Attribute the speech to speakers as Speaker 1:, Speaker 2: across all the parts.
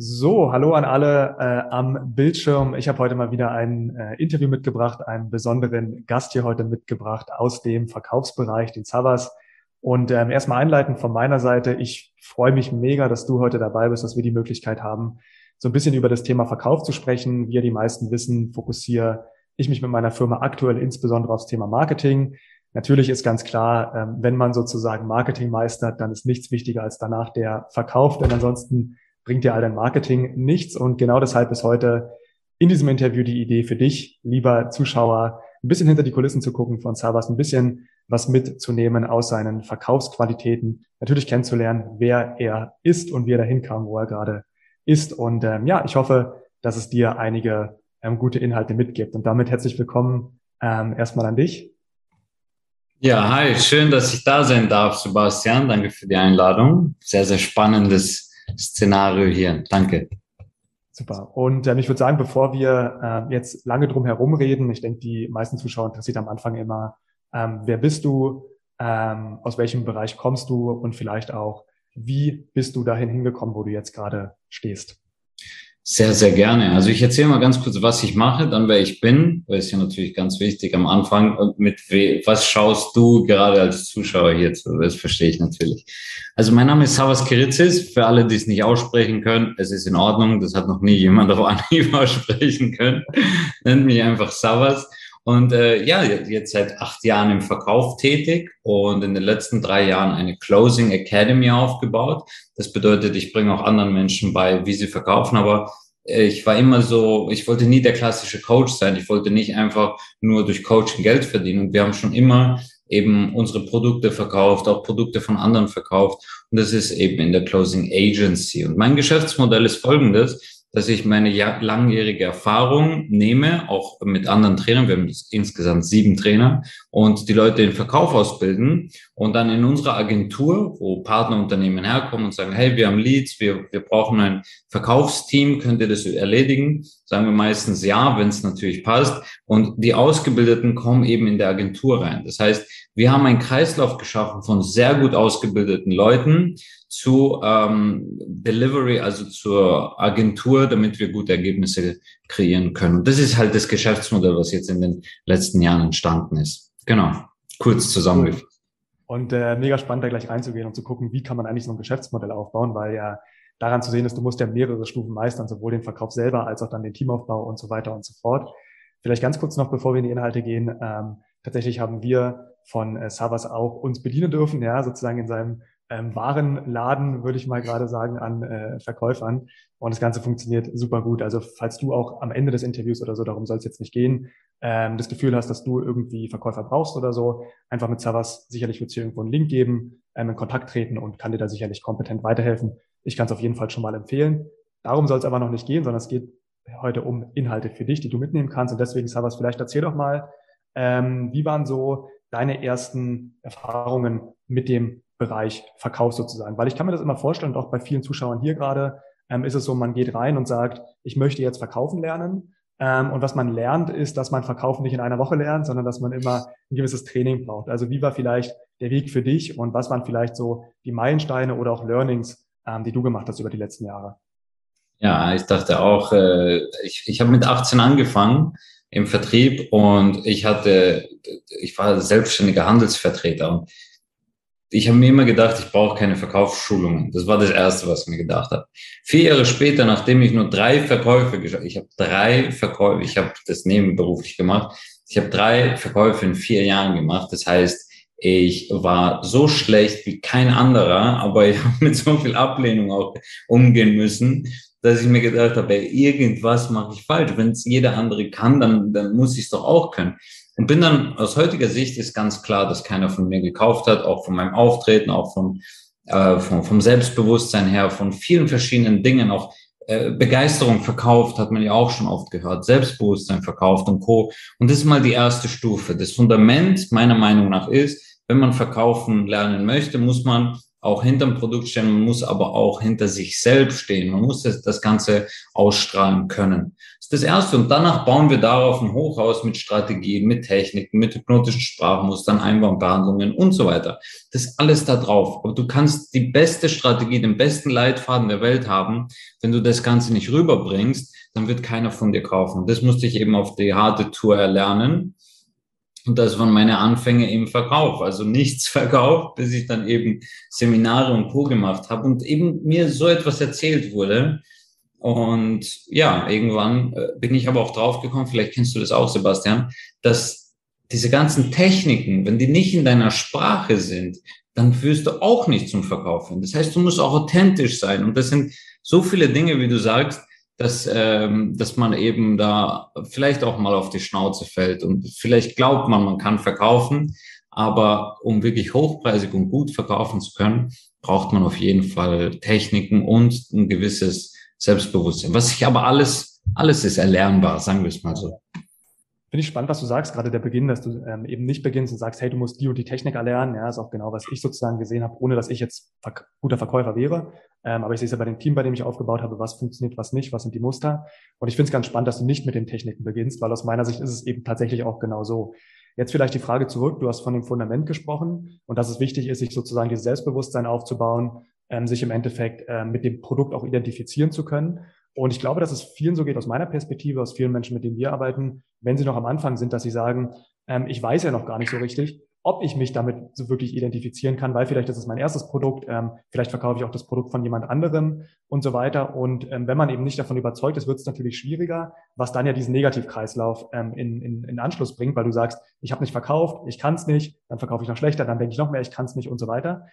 Speaker 1: So, hallo an alle äh, am Bildschirm. Ich habe heute mal wieder ein äh, Interview mitgebracht, einen besonderen Gast hier heute mitgebracht aus dem Verkaufsbereich, den Savas. Und ähm, erstmal einleitend von meiner Seite, ich freue mich mega, dass du heute dabei bist, dass wir die Möglichkeit haben, so ein bisschen über das Thema Verkauf zu sprechen. Wie ja die meisten wissen, fokussiere ich mich mit meiner Firma aktuell insbesondere aufs Thema Marketing. Natürlich ist ganz klar, ähm, wenn man sozusagen Marketing meistert, dann ist nichts wichtiger als danach der Verkauf, denn ansonsten bringt dir all dein Marketing nichts. Und genau deshalb ist heute in diesem Interview die Idee für dich, lieber Zuschauer, ein bisschen hinter die Kulissen zu gucken von Savas, ein bisschen was mitzunehmen aus seinen Verkaufsqualitäten, natürlich kennenzulernen, wer er ist und wie er dahin kam, wo er gerade ist. Und ähm, ja, ich hoffe, dass es dir einige ähm, gute Inhalte mitgibt. Und damit herzlich willkommen ähm, erstmal an dich.
Speaker 2: Ja, hi, schön, dass ich da sein darf, Sebastian. Danke für die Einladung. Sehr, sehr spannendes Szenario hier. Danke.
Speaker 1: Super. Und ähm, ich würde sagen, bevor wir äh, jetzt lange drum herum reden, ich denke, die meisten Zuschauer interessiert am Anfang immer, ähm, wer bist du, ähm, aus welchem Bereich kommst du und vielleicht auch, wie bist du dahin hingekommen, wo du jetzt gerade stehst?
Speaker 2: Sehr, sehr gerne. Also ich erzähle mal ganz kurz, was ich mache, dann wer ich bin, weil es ja natürlich ganz wichtig am Anfang. Und mit was schaust du gerade als Zuschauer hierzu? Das verstehe ich natürlich. Also mein Name ist Savas Kiritzis. Für alle, die es nicht aussprechen können, es ist in Ordnung. Das hat noch nie jemand auf Anhieb aussprechen können. Nennt mich einfach Savas. Und äh, ja, jetzt seit acht Jahren im Verkauf tätig und in den letzten drei Jahren eine Closing Academy aufgebaut. Das bedeutet, ich bringe auch anderen Menschen bei, wie sie verkaufen, aber äh, ich war immer so, ich wollte nie der klassische Coach sein. Ich wollte nicht einfach nur durch Coaching Geld verdienen. Und wir haben schon immer eben unsere Produkte verkauft, auch Produkte von anderen verkauft. Und das ist eben in der Closing Agency. Und mein Geschäftsmodell ist folgendes dass ich meine langjährige Erfahrung nehme, auch mit anderen Trainern, wir haben insgesamt sieben Trainer, und die Leute in Verkauf ausbilden und dann in unserer Agentur, wo Partnerunternehmen herkommen und sagen, hey, wir haben Leads, wir, wir brauchen ein Verkaufsteam, könnt ihr das erledigen? Sagen wir meistens ja, wenn es natürlich passt. Und die Ausgebildeten kommen eben in der Agentur rein. Das heißt, wir haben einen Kreislauf geschaffen von sehr gut ausgebildeten Leuten, zu ähm, Delivery, also zur Agentur, damit wir gute Ergebnisse kreieren können. Und das ist halt das Geschäftsmodell, was jetzt in den letzten Jahren entstanden ist. Genau, kurz zusammengefasst.
Speaker 1: Und äh, mega spannend, da gleich reinzugehen und zu gucken, wie kann man eigentlich so ein Geschäftsmodell aufbauen, weil ja daran zu sehen ist, du musst ja mehrere Stufen meistern, sowohl den Verkauf selber als auch dann den Teamaufbau und so weiter und so fort. Vielleicht ganz kurz noch, bevor wir in die Inhalte gehen. Ähm, tatsächlich haben wir von äh, Savas auch uns bedienen dürfen, ja, sozusagen in seinem ähm, Warenladen, würde ich mal gerade sagen, an äh, Verkäufern. Und das Ganze funktioniert super gut. Also falls du auch am Ende des Interviews oder so, darum soll es jetzt nicht gehen, ähm, das Gefühl hast, dass du irgendwie Verkäufer brauchst oder so, einfach mit Savas, sicherlich wird es hier irgendwo einen Link geben, ähm, in Kontakt treten und kann dir da sicherlich kompetent weiterhelfen. Ich kann es auf jeden Fall schon mal empfehlen. Darum soll es aber noch nicht gehen, sondern es geht heute um Inhalte für dich, die du mitnehmen kannst. Und deswegen, Savas, vielleicht erzähl doch mal, ähm, wie waren so deine ersten Erfahrungen mit dem Bereich Verkauf sozusagen. Weil ich kann mir das immer vorstellen, und auch bei vielen Zuschauern hier gerade, ähm, ist es so, man geht rein und sagt, ich möchte jetzt verkaufen lernen. Ähm, und was man lernt, ist, dass man Verkaufen nicht in einer Woche lernt, sondern dass man immer ein gewisses Training braucht. Also wie war vielleicht der Weg für dich und was waren vielleicht so die Meilensteine oder auch Learnings, ähm, die du gemacht hast über die letzten Jahre?
Speaker 2: Ja, ich dachte auch, äh, ich, ich habe mit 18 angefangen im Vertrieb und ich hatte, ich war selbstständiger Handelsvertreter und ich habe mir immer gedacht, ich brauche keine Verkaufsschulungen. Das war das Erste, was ich mir gedacht habe. Vier Jahre später, nachdem ich nur drei Verkäufe geschafft ich habe drei Verkäufe, ich habe das nebenberuflich gemacht, ich habe drei Verkäufe in vier Jahren gemacht. Das heißt, ich war so schlecht wie kein anderer, aber ich habe mit so viel Ablehnung auch umgehen müssen, dass ich mir gedacht habe, ey, irgendwas mache ich falsch. Wenn es jeder andere kann, dann, dann muss ich es doch auch können. Und bin dann aus heutiger Sicht ist ganz klar, dass keiner von mir gekauft hat, auch von meinem Auftreten, auch von, äh, vom, vom Selbstbewusstsein her, von vielen verschiedenen Dingen, auch äh, Begeisterung verkauft, hat man ja auch schon oft gehört, Selbstbewusstsein verkauft und Co. Und das ist mal die erste Stufe. Das Fundament meiner Meinung nach ist, wenn man verkaufen lernen möchte, muss man auch hinter dem Produkt stehen, man muss aber auch hinter sich selbst stehen. Man muss das, das Ganze ausstrahlen können. Das ist das Erste. Und danach bauen wir darauf ein Hochhaus mit Strategien, mit Techniken, mit hypnotischen Sprachmustern, Einwandbehandlungen und so weiter. Das ist alles da drauf. Aber du kannst die beste Strategie, den besten Leitfaden der Welt haben. Wenn du das Ganze nicht rüberbringst, dann wird keiner von dir kaufen. Das musste ich eben auf die harte Tour erlernen. Und das waren meine Anfänge im Verkauf. Also nichts verkauft, bis ich dann eben Seminare und Co. gemacht habe und eben mir so etwas erzählt wurde. Und ja, irgendwann äh, bin ich aber auch draufgekommen, vielleicht kennst du das auch, Sebastian, dass diese ganzen Techniken, wenn die nicht in deiner Sprache sind, dann führst du auch nicht zum Verkaufen. Das heißt, du musst auch authentisch sein. Und das sind so viele Dinge, wie du sagst, dass, ähm, dass man eben da vielleicht auch mal auf die Schnauze fällt und vielleicht glaubt man, man kann verkaufen, aber um wirklich hochpreisig und gut verkaufen zu können, braucht man auf jeden Fall Techniken und ein gewisses Selbstbewusstsein. Was sich aber alles, alles ist erlernbar, sagen wir es mal so.
Speaker 1: Finde ich spannend, was du sagst, gerade der Beginn, dass du ähm, eben nicht beginnst und sagst, hey, du musst die und die Technik erlernen. Ja, ist auch genau, was ich sozusagen gesehen habe, ohne dass ich jetzt verk guter Verkäufer wäre. Ähm, aber ich sehe es ja bei dem Team, bei dem ich aufgebaut habe, was funktioniert, was nicht, was sind die Muster. Und ich finde es ganz spannend, dass du nicht mit den Techniken beginnst, weil aus meiner Sicht ist es eben tatsächlich auch genau so. Jetzt vielleicht die Frage zurück. Du hast von dem Fundament gesprochen und dass es wichtig ist, sich sozusagen dieses Selbstbewusstsein aufzubauen, ähm, sich im Endeffekt äh, mit dem Produkt auch identifizieren zu können. Und ich glaube, dass es vielen so geht aus meiner Perspektive, aus vielen Menschen, mit denen wir arbeiten, wenn sie noch am Anfang sind, dass sie sagen, ähm, ich weiß ja noch gar nicht so richtig, ob ich mich damit so wirklich identifizieren kann, weil vielleicht ist es mein erstes Produkt, ähm, vielleicht verkaufe ich auch das Produkt von jemand anderem und so weiter. Und ähm, wenn man eben nicht davon überzeugt ist, wird es natürlich schwieriger, was dann ja diesen Negativkreislauf ähm, in, in, in Anschluss bringt, weil du sagst, ich habe nicht verkauft, ich kann es nicht, dann verkaufe ich noch schlechter, dann denke ich noch mehr, ich kann es nicht und so weiter.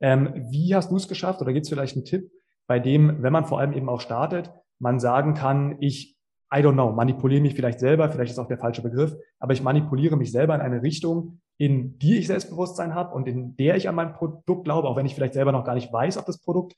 Speaker 1: Ähm, wie hast du es geschafft oder gibt es vielleicht einen Tipp, bei dem, wenn man vor allem eben auch startet, man sagen kann, ich, I don't know, manipuliere mich vielleicht selber, vielleicht ist auch der falsche Begriff, aber ich manipuliere mich selber in eine Richtung, in die ich Selbstbewusstsein habe und in der ich an mein Produkt glaube, auch wenn ich vielleicht selber noch gar nicht weiß, ob das Produkt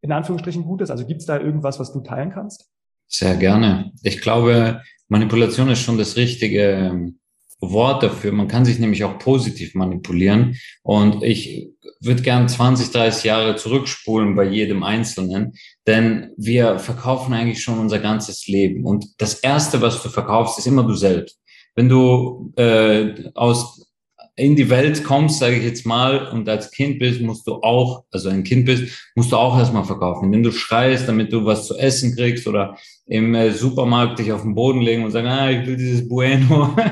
Speaker 1: in Anführungsstrichen gut ist. Also gibt es da irgendwas, was du teilen kannst?
Speaker 2: Sehr gerne. Ich glaube, Manipulation ist schon das richtige ähm, Wort dafür. Man kann sich nämlich auch positiv manipulieren. Und ich würde gern 20, 30 Jahre zurückspulen bei jedem Einzelnen, denn wir verkaufen eigentlich schon unser ganzes Leben. Und das Erste, was du verkaufst, ist immer du selbst. Wenn du äh, aus in die Welt kommst, sage ich jetzt mal, und als Kind bist, musst du auch, also ein Kind bist, musst du auch erstmal verkaufen. Wenn du schreist, damit du was zu essen kriegst oder im äh, Supermarkt dich auf den Boden legen und sagen, ah, ich will dieses Bueno.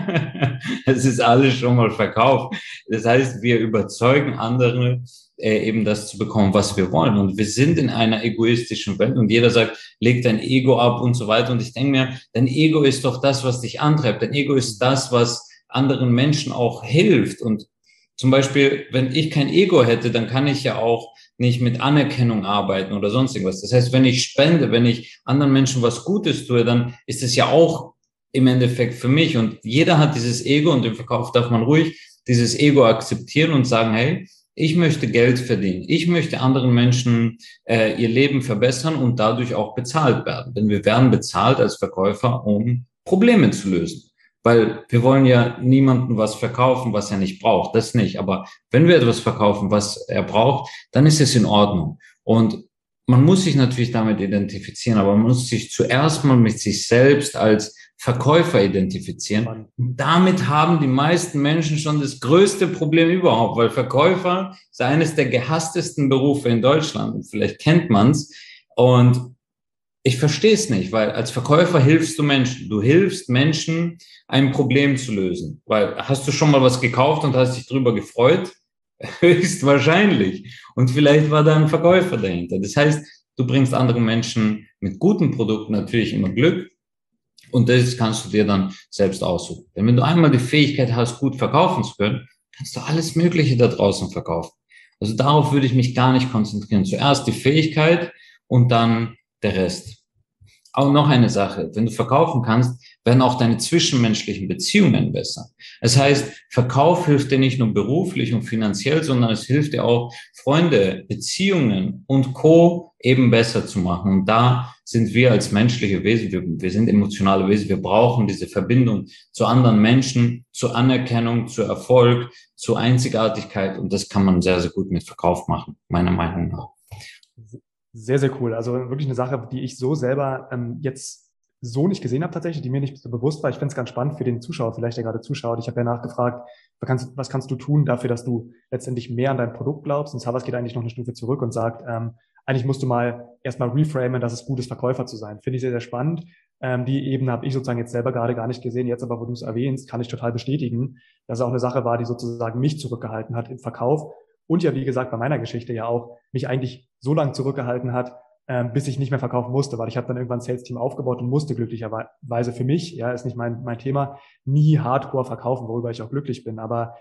Speaker 2: Es ist alles schon mal verkauft. Das heißt, wir überzeugen andere, äh, eben das zu bekommen, was wir wollen. Und wir sind in einer egoistischen Welt und jeder sagt, leg dein Ego ab und so weiter. Und ich denke mir, dein Ego ist doch das, was dich antreibt. Dein Ego ist das, was anderen Menschen auch hilft. Und zum Beispiel, wenn ich kein Ego hätte, dann kann ich ja auch nicht mit Anerkennung arbeiten oder sonst irgendwas. Das heißt, wenn ich spende, wenn ich anderen Menschen was Gutes tue, dann ist es ja auch im Endeffekt für mich. Und jeder hat dieses Ego und im Verkauf darf man ruhig dieses Ego akzeptieren und sagen, hey, ich möchte Geld verdienen. Ich möchte anderen Menschen äh, ihr Leben verbessern und dadurch auch bezahlt werden. Denn wir werden bezahlt als Verkäufer, um Probleme zu lösen. Weil wir wollen ja niemandem was verkaufen, was er nicht braucht. Das nicht. Aber wenn wir etwas verkaufen, was er braucht, dann ist es in Ordnung. Und man muss sich natürlich damit identifizieren, aber man muss sich zuerst mal mit sich selbst als Verkäufer identifizieren. damit haben die meisten Menschen schon das größte Problem überhaupt, weil Verkäufer ist eines der gehasstesten Berufe in Deutschland. Vielleicht kennt man's. Und ich verstehe es nicht, weil als Verkäufer hilfst du Menschen. Du hilfst Menschen, ein Problem zu lösen. Weil hast du schon mal was gekauft und hast dich drüber gefreut? Höchstwahrscheinlich. Und vielleicht war da ein Verkäufer dahinter. Das heißt, du bringst anderen Menschen mit guten Produkten natürlich immer Glück. Und das kannst du dir dann selbst aussuchen. Denn wenn du einmal die Fähigkeit hast, gut verkaufen zu können, kannst du alles Mögliche da draußen verkaufen. Also darauf würde ich mich gar nicht konzentrieren. Zuerst die Fähigkeit und dann der Rest. auch noch eine Sache. Wenn du verkaufen kannst, werden auch deine zwischenmenschlichen Beziehungen besser. Das heißt, Verkauf hilft dir nicht nur beruflich und finanziell, sondern es hilft dir auch, Freunde, Beziehungen und Co. eben besser zu machen. Und da sind wir als menschliche Wesen, wir, wir sind emotionale Wesen, wir brauchen diese Verbindung zu anderen Menschen, zur Anerkennung, zu Erfolg, zur Einzigartigkeit. Und das kann man sehr, sehr gut mit Verkauf machen, meiner Meinung nach.
Speaker 1: Sehr, sehr cool. Also wirklich eine Sache, die ich so selber ähm, jetzt so nicht gesehen habe tatsächlich, die mir nicht so bewusst war. Ich finde es ganz spannend für den Zuschauer, vielleicht der gerade zuschaut. Ich habe ja nachgefragt, was kannst, was kannst, du tun dafür, dass du letztendlich mehr an dein Produkt glaubst? Und Savas geht eigentlich noch eine Stufe zurück und sagt, ähm, eigentlich musst du mal erstmal reframen, dass es gut ist, Verkäufer zu sein. Finde ich sehr, sehr spannend. Ähm, die Ebene habe ich sozusagen jetzt selber gerade gar nicht gesehen. Jetzt aber, wo du es erwähnst, kann ich total bestätigen, dass es auch eine Sache war, die sozusagen mich zurückgehalten hat im Verkauf und ja, wie gesagt, bei meiner Geschichte ja auch mich eigentlich so lange zurückgehalten hat, ähm, bis ich nicht mehr verkaufen musste, weil ich habe dann irgendwann ein Sales-Team aufgebaut und musste glücklicherweise für mich, ja, ist nicht mein, mein Thema, nie hardcore verkaufen, worüber ich auch glücklich bin. Aber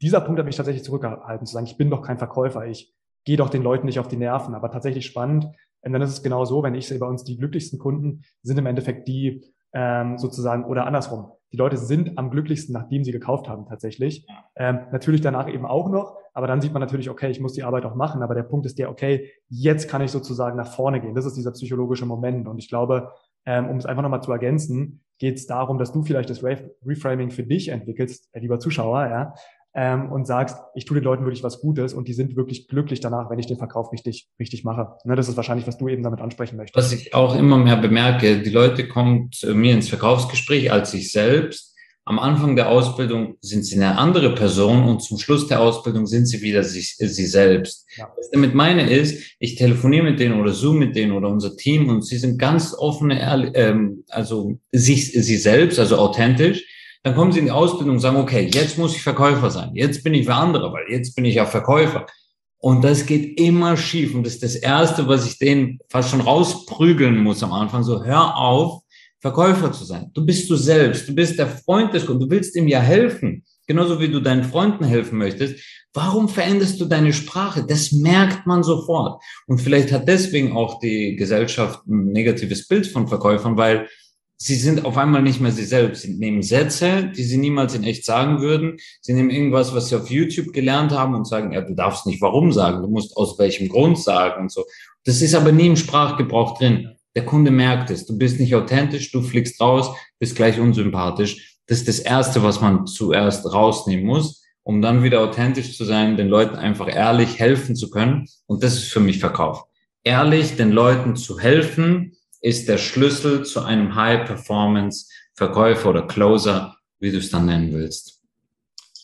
Speaker 1: dieser Punkt hat mich tatsächlich zurückgehalten, zu sagen, ich bin doch kein Verkäufer, ich gehe doch den Leuten nicht auf die Nerven. Aber tatsächlich spannend, und dann ist es genau so, wenn ich sehe bei uns die glücklichsten Kunden sind im Endeffekt die ähm, sozusagen oder andersrum die Leute sind am glücklichsten, nachdem sie gekauft haben tatsächlich. Ähm, natürlich danach eben auch noch, aber dann sieht man natürlich, okay, ich muss die Arbeit auch machen, aber der Punkt ist der, okay, jetzt kann ich sozusagen nach vorne gehen. Das ist dieser psychologische Moment. Und ich glaube, ähm, um es einfach nochmal zu ergänzen, geht es darum, dass du vielleicht das Reframing für dich entwickelst, äh, lieber Zuschauer, ja, ähm, und sagst, ich tue den Leuten wirklich was Gutes und die sind wirklich glücklich danach, wenn ich den Verkauf richtig, richtig mache. Ne, das ist wahrscheinlich, was du eben damit ansprechen möchtest.
Speaker 2: Was ich auch immer mehr bemerke, die Leute kommen zu mir ins Verkaufsgespräch als ich selbst. Am Anfang der Ausbildung sind sie eine andere Person und zum Schluss der Ausbildung sind sie wieder sie, sie selbst. Ja. Was ich damit meine ist, ich telefoniere mit denen oder zoom mit denen oder unser Team und sie sind ganz offene, ähm, also sich, sie selbst, also authentisch dann kommen sie in die Ausbildung und sagen, okay, jetzt muss ich Verkäufer sein. Jetzt bin ich für andere, weil jetzt bin ich ja Verkäufer. Und das geht immer schief. Und das ist das Erste, was ich denen fast schon rausprügeln muss am Anfang. So, hör auf, Verkäufer zu sein. Du bist du selbst. Du bist der Freund des Kunden. Du willst ihm ja helfen. Genauso wie du deinen Freunden helfen möchtest. Warum veränderst du deine Sprache? Das merkt man sofort. Und vielleicht hat deswegen auch die Gesellschaft ein negatives Bild von Verkäufern, weil sie sind auf einmal nicht mehr sie selbst. Sie nehmen Sätze, die sie niemals in echt sagen würden. Sie nehmen irgendwas, was sie auf YouTube gelernt haben und sagen, ja, du darfst nicht warum sagen, du musst aus welchem Grund sagen und so. Das ist aber nie im Sprachgebrauch drin. Der Kunde merkt es. Du bist nicht authentisch, du fliegst raus, bist gleich unsympathisch. Das ist das Erste, was man zuerst rausnehmen muss, um dann wieder authentisch zu sein, den Leuten einfach ehrlich helfen zu können. Und das ist für mich Verkauf. Ehrlich den Leuten zu helfen, ist der Schlüssel zu einem High-Performance-Verkäufer oder Closer, wie du es dann nennen willst.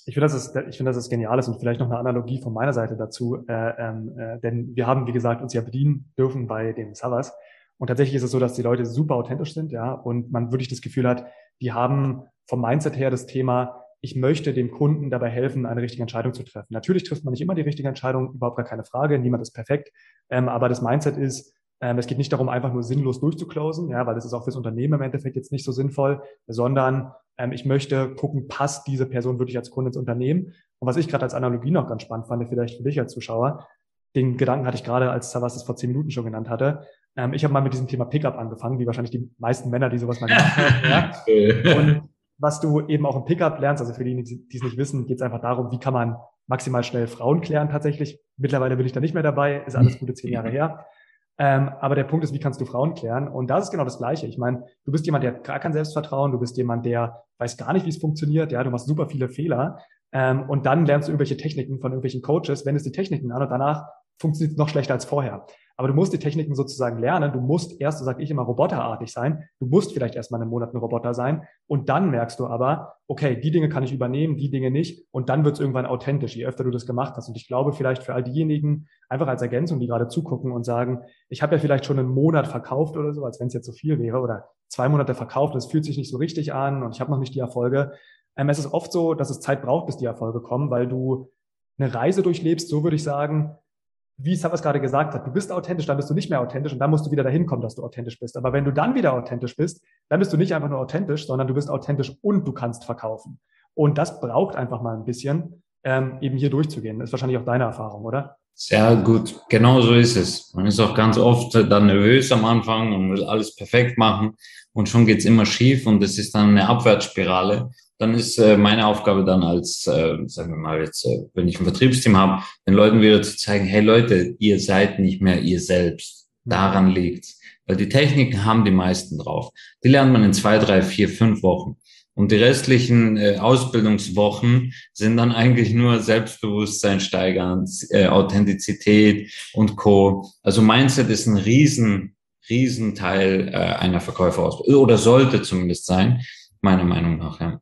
Speaker 1: Ich finde, das ist, ich finde, das ist genial. Ist und vielleicht noch eine Analogie von meiner Seite dazu, äh, ähm, äh, denn wir haben, wie gesagt, uns ja bedienen dürfen bei den Savas und tatsächlich ist es so, dass die Leute super authentisch sind, ja, und man wirklich das Gefühl hat, die haben vom Mindset her das Thema, ich möchte dem Kunden dabei helfen, eine richtige Entscheidung zu treffen. Natürlich trifft man nicht immer die richtige Entscheidung, überhaupt gar keine Frage, niemand ist perfekt, ähm, aber das Mindset ist, ähm, es geht nicht darum, einfach nur sinnlos durchzuclosen, ja, weil das ist auch fürs Unternehmen im Endeffekt jetzt nicht so sinnvoll, sondern ähm, ich möchte gucken, passt diese Person wirklich als Kunde ins Unternehmen? Und was ich gerade als Analogie noch ganz spannend fand, vielleicht für dich als Zuschauer, den Gedanken hatte ich gerade, als Savas es vor zehn Minuten schon genannt hatte. Ähm, ich habe mal mit diesem Thema Pickup angefangen, wie wahrscheinlich die meisten Männer, die sowas mal gemacht haben. ja. Und was du eben auch im Pickup lernst, also für die, die es nicht wissen, geht es einfach darum, wie kann man maximal schnell Frauen klären tatsächlich. Mittlerweile bin ich da nicht mehr dabei, ist alles gute zehn Jahre her. Ähm, aber der Punkt ist, wie kannst du Frauen klären? Und das ist genau das Gleiche. Ich meine, du bist jemand, der hat gar kein Selbstvertrauen, du bist jemand, der weiß gar nicht, wie es funktioniert, ja, du machst super viele Fehler. Ähm, und dann lernst du irgendwelche Techniken von irgendwelchen Coaches, wendest die Techniken an und danach funktioniert es noch schlechter als vorher. Aber du musst die Techniken sozusagen lernen. Du musst erst, so sage ich immer, roboterartig sein. Du musst vielleicht erst mal einen Monat ein Roboter sein. Und dann merkst du aber, okay, die Dinge kann ich übernehmen, die Dinge nicht. Und dann wird es irgendwann authentisch, je öfter du das gemacht hast. Und ich glaube, vielleicht für all diejenigen, einfach als Ergänzung, die gerade zugucken und sagen, ich habe ja vielleicht schon einen Monat verkauft oder so, als wenn es jetzt so viel wäre, oder zwei Monate verkauft, und es fühlt sich nicht so richtig an und ich habe noch nicht die Erfolge. Ähm, es ist oft so, dass es Zeit braucht, bis die Erfolge kommen, weil du eine Reise durchlebst, so würde ich sagen, wie Savas gerade gesagt hat, du bist authentisch, dann bist du nicht mehr authentisch und dann musst du wieder dahin kommen, dass du authentisch bist. Aber wenn du dann wieder authentisch bist, dann bist du nicht einfach nur authentisch, sondern du bist authentisch und du kannst verkaufen. Und das braucht einfach mal ein bisschen, ähm, eben hier durchzugehen. Das ist wahrscheinlich auch deine Erfahrung, oder?
Speaker 2: Sehr gut, genau so ist es. Man ist auch ganz oft dann nervös am Anfang und will alles perfekt machen und schon geht's immer schief und es ist dann eine Abwärtsspirale. Dann ist äh, meine Aufgabe dann als, äh, sagen wir mal jetzt, äh, wenn ich ein Vertriebsteam habe, den Leuten wieder zu zeigen, hey Leute, ihr seid nicht mehr ihr selbst. Daran liegt's. Weil die Techniken haben die meisten drauf. Die lernt man in zwei, drei, vier, fünf Wochen. Und die restlichen äh, Ausbildungswochen sind dann eigentlich nur Selbstbewusstsein steigern, äh, Authentizität und Co. Also Mindset ist ein riesen, riesen Teil äh, einer Verkäuferausbildung oder sollte zumindest sein, meiner Meinung nach. Ja.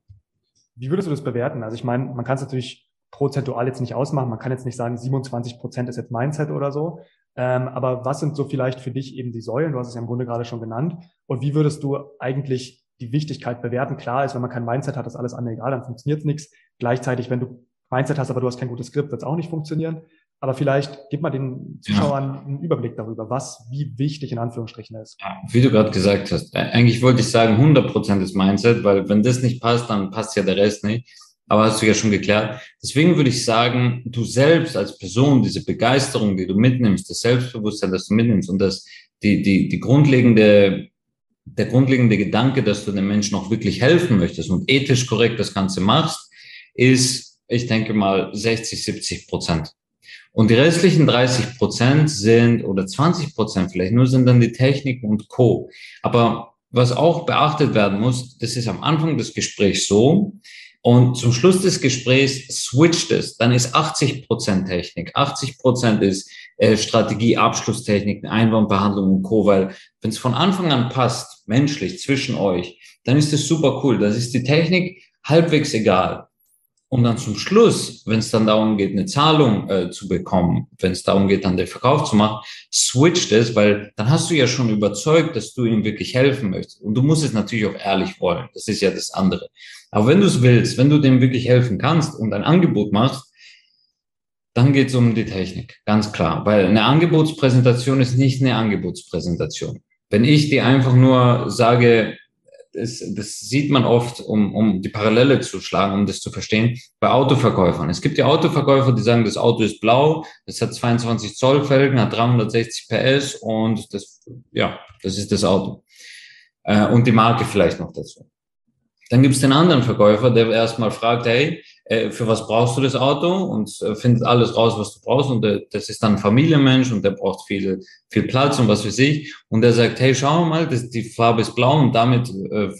Speaker 1: Wie würdest du das bewerten? Also ich meine, man kann es natürlich prozentual jetzt nicht ausmachen. Man kann jetzt nicht sagen, 27 Prozent ist jetzt Mindset oder so. Ähm, aber was sind so vielleicht für dich eben die Säulen? Du hast es ja im Grunde gerade schon genannt. Und wie würdest du eigentlich die Wichtigkeit bewerten. Klar ist, wenn man kein Mindset hat, ist alles andere egal, dann funktioniert nichts. Gleichzeitig, wenn du Mindset hast, aber du hast kein gutes Skript, wird es auch nicht funktionieren. Aber vielleicht gib mal den Zuschauern ja. einen Überblick darüber, was wie wichtig in Anführungsstrichen ist.
Speaker 2: Ja, wie du gerade gesagt hast, eigentlich wollte ich sagen 100 Prozent ist Mindset, weil wenn das nicht passt, dann passt ja der Rest nicht. Aber hast du ja schon geklärt. Deswegen würde ich sagen, du selbst als Person, diese Begeisterung, die du mitnimmst, das Selbstbewusstsein, das du mitnimmst und das, die, die, die grundlegende der grundlegende Gedanke, dass du den Menschen auch wirklich helfen möchtest und ethisch korrekt das Ganze machst, ist, ich denke mal, 60, 70 Prozent. Und die restlichen 30 Prozent sind, oder 20 Prozent vielleicht, nur sind dann die Techniken und Co. Aber was auch beachtet werden muss, das ist am Anfang des Gesprächs so, und zum Schluss des Gesprächs switcht es, dann ist 80 Prozent Technik, 80 Prozent ist äh, Strategie, Abschlusstechniken, Einwandbehandlung und Co. Weil wenn es von Anfang an passt, menschlich zwischen euch, dann ist es super cool. Das ist die Technik halbwegs egal. Und dann zum Schluss, wenn es dann darum geht, eine Zahlung äh, zu bekommen, wenn es darum geht, dann den Verkauf zu machen, switcht es, weil dann hast du ja schon überzeugt, dass du ihm wirklich helfen möchtest. Und du musst es natürlich auch ehrlich wollen. Das ist ja das andere. Aber wenn du es willst, wenn du dem wirklich helfen kannst und ein Angebot machst, dann geht es um die Technik, ganz klar. Weil eine Angebotspräsentation ist nicht eine Angebotspräsentation. Wenn ich dir einfach nur sage, das, das sieht man oft, um, um die Parallele zu schlagen, um das zu verstehen, bei Autoverkäufern. Es gibt ja Autoverkäufer, die sagen, das Auto ist blau, das hat 22 Zoll Felgen, hat 360 PS und das, ja, das ist das Auto. Äh, und die Marke vielleicht noch dazu. Dann gibt es den anderen Verkäufer, der erstmal fragt, hey, äh, für was brauchst du das Auto und äh, findet alles raus, was du brauchst und der, das ist dann ein Familienmensch und der braucht viel, viel Platz und was weiß ich und der sagt, hey, schau mal, das, die Farbe ist blau und damit äh,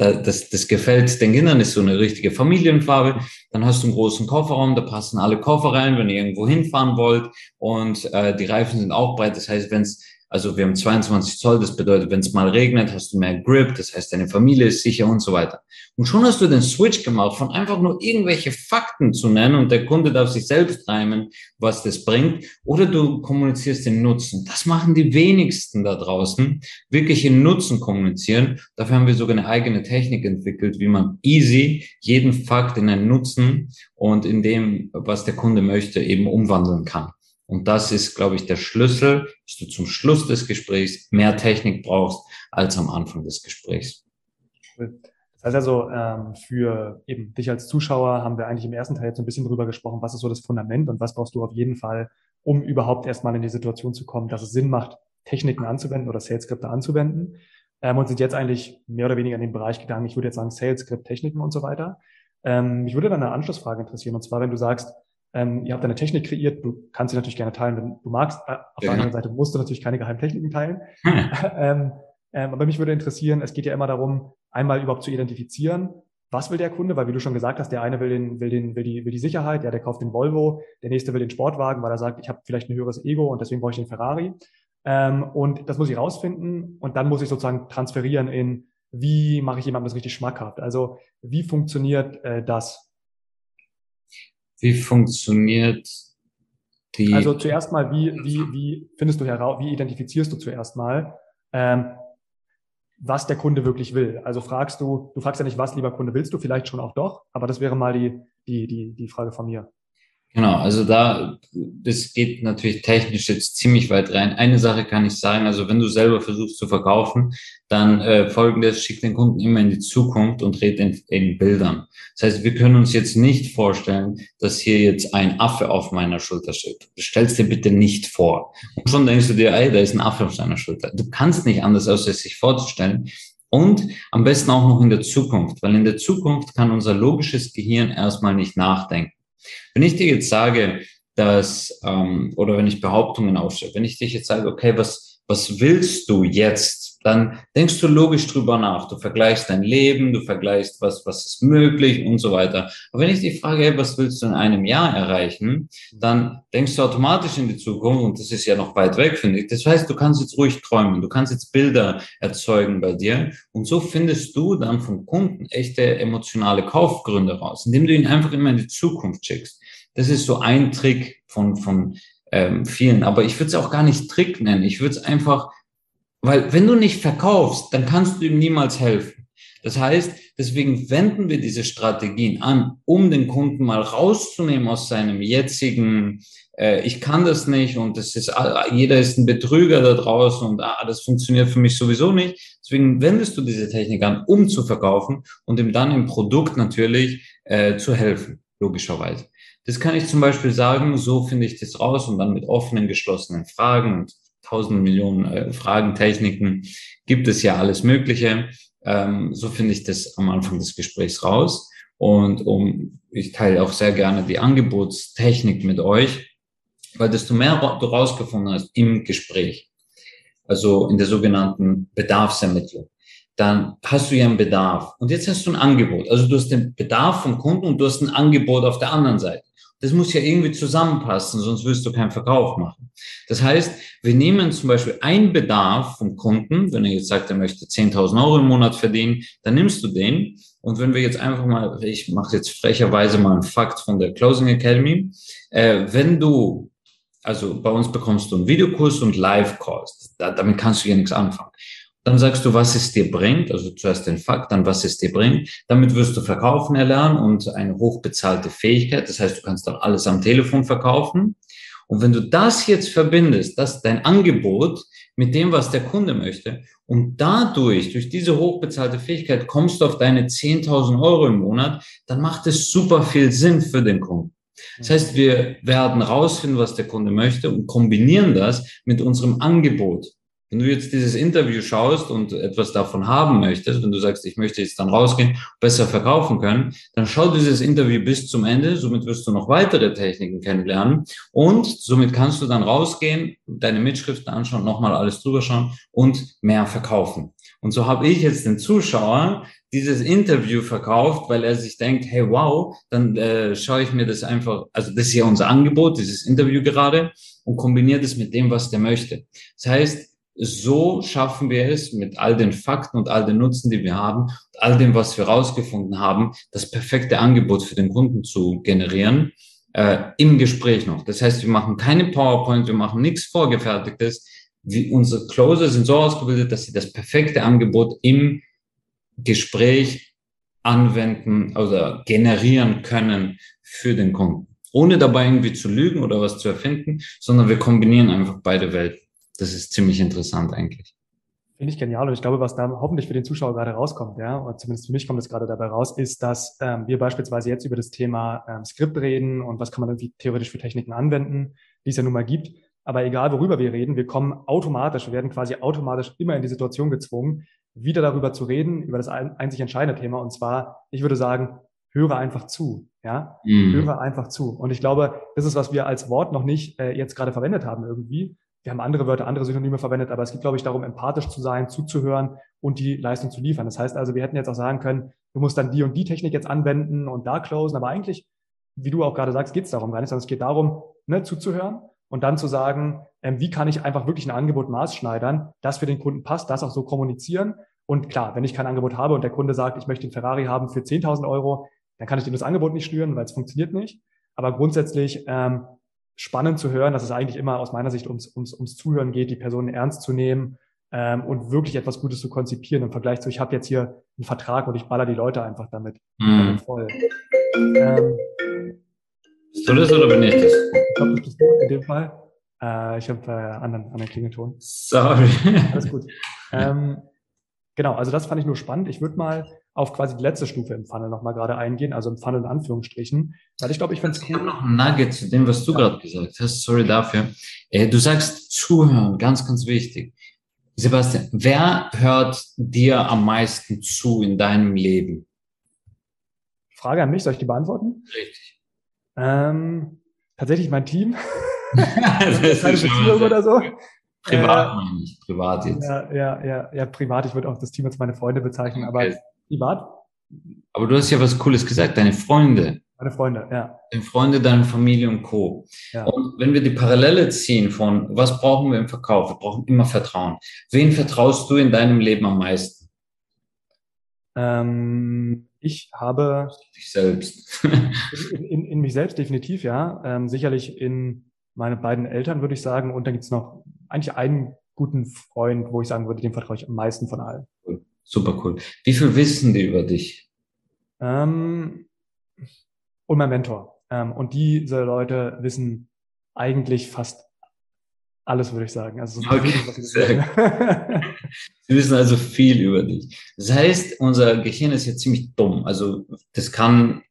Speaker 2: das, das gefällt den Kindern, ist so eine richtige Familienfarbe. Dann hast du einen großen Kofferraum, da passen alle Koffer rein, wenn ihr irgendwo hinfahren wollt. Und äh, die Reifen sind auch breit. Das heißt, wenn es also wir haben 22 Zoll, das bedeutet, wenn es mal regnet, hast du mehr Grip, das heißt, deine Familie ist sicher und so weiter. Und schon hast du den Switch gemacht, von einfach nur irgendwelche Fakten zu nennen und der Kunde darf sich selbst reimen, was das bringt, oder du kommunizierst den Nutzen. Das machen die wenigsten da draußen, wirklich in Nutzen kommunizieren. Dafür haben wir sogar eine eigene Technik entwickelt, wie man easy jeden Fakt in einen Nutzen und in dem, was der Kunde möchte, eben umwandeln kann. Und das ist, glaube ich, der Schlüssel, dass du zum Schluss des Gesprächs mehr Technik brauchst als am Anfang des Gesprächs.
Speaker 1: Das heißt also, ähm, für eben dich als Zuschauer haben wir eigentlich im ersten Teil jetzt ein bisschen drüber gesprochen, was ist so das Fundament und was brauchst du auf jeden Fall, um überhaupt erstmal in die Situation zu kommen, dass es Sinn macht, Techniken anzuwenden oder Sales-Skripte anzuwenden. Ähm, und sind jetzt eigentlich mehr oder weniger in den Bereich gegangen, ich würde jetzt sagen Sales-Skript, Techniken und so weiter. Ähm, mich würde dann eine Anschlussfrage interessieren, und zwar, wenn du sagst, ähm, ihr habt eine Technik kreiert, du kannst sie natürlich gerne teilen, wenn du magst. Äh, auf ja. der anderen Seite musst du natürlich keine Geheimtechniken teilen. Hm. ähm, ähm, aber mich würde interessieren, es geht ja immer darum, einmal überhaupt zu identifizieren, was will der Kunde, weil wie du schon gesagt hast, der eine will den, will den, will die, will die Sicherheit, ja, der kauft den Volvo, der nächste will den Sportwagen, weil er sagt, ich habe vielleicht ein höheres Ego und deswegen brauche ich den Ferrari. Ähm, und das muss ich rausfinden und dann muss ich sozusagen transferieren in, wie mache ich jemandem das richtig schmackhaft? Also wie funktioniert äh, das?
Speaker 2: Wie funktioniert die?
Speaker 1: Also zuerst mal, wie, wie, wie findest du heraus, wie identifizierst du zuerst mal, ähm, was der Kunde wirklich will? Also fragst du, du fragst ja nicht, was lieber Kunde willst du, vielleicht schon auch doch, aber das wäre mal die, die, die, die Frage von mir.
Speaker 2: Genau, also da, das geht natürlich technisch jetzt ziemlich weit rein. Eine Sache kann ich sagen, also wenn du selber versuchst zu verkaufen, dann äh, folgendes, schick den Kunden immer in die Zukunft und red in, in Bildern. Das heißt, wir können uns jetzt nicht vorstellen, dass hier jetzt ein Affe auf meiner Schulter steht. Du stellst dir bitte nicht vor. Und schon denkst du dir, ey, da ist ein Affe auf seiner Schulter. Du kannst nicht anders, als es sich vorzustellen. Und am besten auch noch in der Zukunft, weil in der Zukunft kann unser logisches Gehirn erstmal nicht nachdenken. Wenn ich dir jetzt sage, dass, ähm, oder wenn ich Behauptungen aufstelle, wenn ich dich jetzt sage, okay, was, was willst du jetzt? Dann denkst du logisch drüber nach. Du vergleichst dein Leben, du vergleichst, was, was ist möglich und so weiter. Aber wenn ich dich frage, hey, was willst du in einem Jahr erreichen, dann denkst du automatisch in die Zukunft und das ist ja noch weit weg, finde ich. Das heißt, du kannst jetzt ruhig träumen, du kannst jetzt Bilder erzeugen bei dir und so findest du dann vom Kunden echte emotionale Kaufgründe raus, indem du ihn einfach immer in die Zukunft schickst. Das ist so ein Trick von, von ähm, vielen. Aber ich würde es auch gar nicht Trick nennen. Ich würde es einfach, weil wenn du nicht verkaufst, dann kannst du ihm niemals helfen. Das heißt, deswegen wenden wir diese Strategien an, um den Kunden mal rauszunehmen aus seinem jetzigen, äh, ich kann das nicht und das ist, jeder ist ein Betrüger da draußen und ah, das funktioniert für mich sowieso nicht. Deswegen wendest du diese Technik an, um zu verkaufen und ihm dann im Produkt natürlich äh, zu helfen, logischerweise. Das kann ich zum Beispiel sagen, so finde ich das raus und dann mit offenen, geschlossenen Fragen und tausend Millionen äh, Fragentechniken gibt es ja alles Mögliche. Ähm, so finde ich das am Anfang des Gesprächs raus. Und um, ich teile auch sehr gerne die Angebotstechnik mit euch, weil desto mehr du rausgefunden hast im Gespräch, also in der sogenannten Bedarfsermittlung, dann hast du ja einen Bedarf. Und jetzt hast du ein Angebot. Also du hast den Bedarf vom Kunden und du hast ein Angebot auf der anderen Seite. Das muss ja irgendwie zusammenpassen, sonst wirst du keinen Verkauf machen. Das heißt, wir nehmen zum Beispiel einen Bedarf vom Kunden, wenn er jetzt sagt, er möchte 10.000 Euro im Monat verdienen, dann nimmst du den. Und wenn wir jetzt einfach mal, ich mache jetzt frecherweise mal einen Fakt von der Closing Academy, äh, wenn du also bei uns bekommst du einen Videokurs und Live-Calls. Da, damit kannst du ja nichts anfangen. Dann sagst du, was es dir bringt, also zuerst den Fakt, dann was es dir bringt. Damit wirst du verkaufen erlernen und eine hochbezahlte Fähigkeit. Das heißt, du kannst dann alles am Telefon verkaufen. Und wenn du das jetzt verbindest, das dein Angebot mit dem, was der Kunde möchte, und dadurch, durch diese hochbezahlte Fähigkeit, kommst du auf deine 10.000 Euro im Monat, dann macht es super viel Sinn für den Kunden. Das heißt, wir werden rausfinden, was der Kunde möchte und kombinieren das mit unserem Angebot. Wenn du jetzt dieses Interview schaust und etwas davon haben möchtest, wenn du sagst, ich möchte jetzt dann rausgehen, besser verkaufen können, dann schau dieses Interview bis zum Ende. Somit wirst du noch weitere Techniken kennenlernen und somit kannst du dann rausgehen, deine Mitschriften anschauen, nochmal alles drüber schauen und mehr verkaufen. Und so habe ich jetzt den Zuschauer dieses Interview verkauft, weil er sich denkt, hey wow, dann äh, schaue ich mir das einfach, also das ist ja unser Angebot, dieses Interview gerade, und kombiniere das mit dem, was der möchte. Das heißt, so schaffen wir es mit all den Fakten und all den Nutzen, die wir haben, all dem, was wir rausgefunden haben, das perfekte Angebot für den Kunden zu generieren, äh, im Gespräch noch. Das heißt, wir machen keine PowerPoint, wir machen nichts Vorgefertigtes. Wie unsere Closer sind so ausgebildet, dass sie das perfekte Angebot im Gespräch anwenden oder generieren können für den Kunden. Ohne dabei irgendwie zu lügen oder was zu erfinden, sondern wir kombinieren einfach beide Welten das ist ziemlich interessant eigentlich.
Speaker 1: Finde ich genial und ich glaube, was da hoffentlich für den Zuschauer gerade rauskommt, ja, und zumindest für mich kommt es gerade dabei raus, ist, dass ähm, wir beispielsweise jetzt über das Thema ähm, Skript reden und was kann man irgendwie theoretisch für Techniken anwenden, die es ja nun mal gibt. Aber egal, worüber wir reden, wir kommen automatisch, wir werden quasi automatisch immer in die Situation gezwungen, wieder darüber zu reden, über das einzig entscheidende Thema. Und zwar, ich würde sagen, höre einfach zu. Ja, mhm. höre einfach zu. Und ich glaube, das ist, was wir als Wort noch nicht äh, jetzt gerade verwendet haben irgendwie wir haben andere Wörter, andere Synonyme verwendet, aber es geht, glaube ich, darum, empathisch zu sein, zuzuhören und die Leistung zu liefern. Das heißt also, wir hätten jetzt auch sagen können, du musst dann die und die Technik jetzt anwenden und da closen, aber eigentlich, wie du auch gerade sagst, geht es darum gar nicht, sondern es geht darum, ne, zuzuhören und dann zu sagen, ähm, wie kann ich einfach wirklich ein Angebot maßschneidern, das für den Kunden passt, das auch so kommunizieren. Und klar, wenn ich kein Angebot habe und der Kunde sagt, ich möchte einen Ferrari haben für 10.000 Euro, dann kann ich dem das Angebot nicht schnüren, weil es funktioniert nicht. Aber grundsätzlich ähm, spannend zu hören, dass es eigentlich immer aus meiner Sicht ums, ums, ums Zuhören geht, die Personen ernst zu nehmen ähm, und wirklich etwas Gutes zu konzipieren im Vergleich zu, ich habe jetzt hier einen Vertrag und ich baller die Leute einfach damit, mhm. damit voll. Ähm,
Speaker 2: Bist du das oder bin ich das?
Speaker 1: Ich glaube, das bist du in dem Fall. Äh, ich habe äh, anderen, anderen Klingelton.
Speaker 2: Sorry.
Speaker 1: Alles gut. Ähm, genau, also das fand ich nur spannend. Ich würde mal auf quasi die letzte Stufe im Funnel nochmal gerade eingehen, also im Funnel in Anführungsstrichen, weil ich glaube, ich finde es
Speaker 2: cool. Ich habe noch ein Nugget zu dem, was du ja. gerade gesagt hast. Sorry dafür. Äh, du sagst zuhören, ganz, ganz wichtig. Sebastian, wer hört dir am meisten zu in deinem Leben?
Speaker 1: Frage an mich, soll ich die beantworten?
Speaker 2: Richtig.
Speaker 1: Ähm, tatsächlich mein Team. das ist keine Beziehung oder so.
Speaker 2: Privat äh, nicht, privat jetzt.
Speaker 1: Ja, ja, ja, ja, privat. Ich würde auch das Team als meine Freunde bezeichnen, aber okay. Privat.
Speaker 2: Aber du hast ja was Cooles gesagt, deine Freunde.
Speaker 1: Meine Freunde, ja.
Speaker 2: Deine Freunde, deine Familie und Co. Ja. Und wenn wir die Parallele ziehen von, was brauchen wir im Verkauf? Wir brauchen immer Vertrauen. Wen vertraust du in deinem Leben am meisten?
Speaker 1: Ähm, ich habe.
Speaker 2: Dich selbst.
Speaker 1: in, in, in, mich selbst definitiv, ja. Ähm, sicherlich in meine beiden Eltern, würde ich sagen. Und dann gibt's noch eigentlich einen guten Freund, wo ich sagen würde, dem vertraue ich am meisten von allen.
Speaker 2: Cool. Super cool. Wie viel wissen die über dich?
Speaker 1: Ähm, und mein Mentor. Ähm, und diese Leute wissen eigentlich fast alles, würde ich sagen. Also so okay,
Speaker 2: was sie, sie wissen also viel über dich. Das heißt, unser Gehirn ist jetzt ziemlich dumm. Also das kann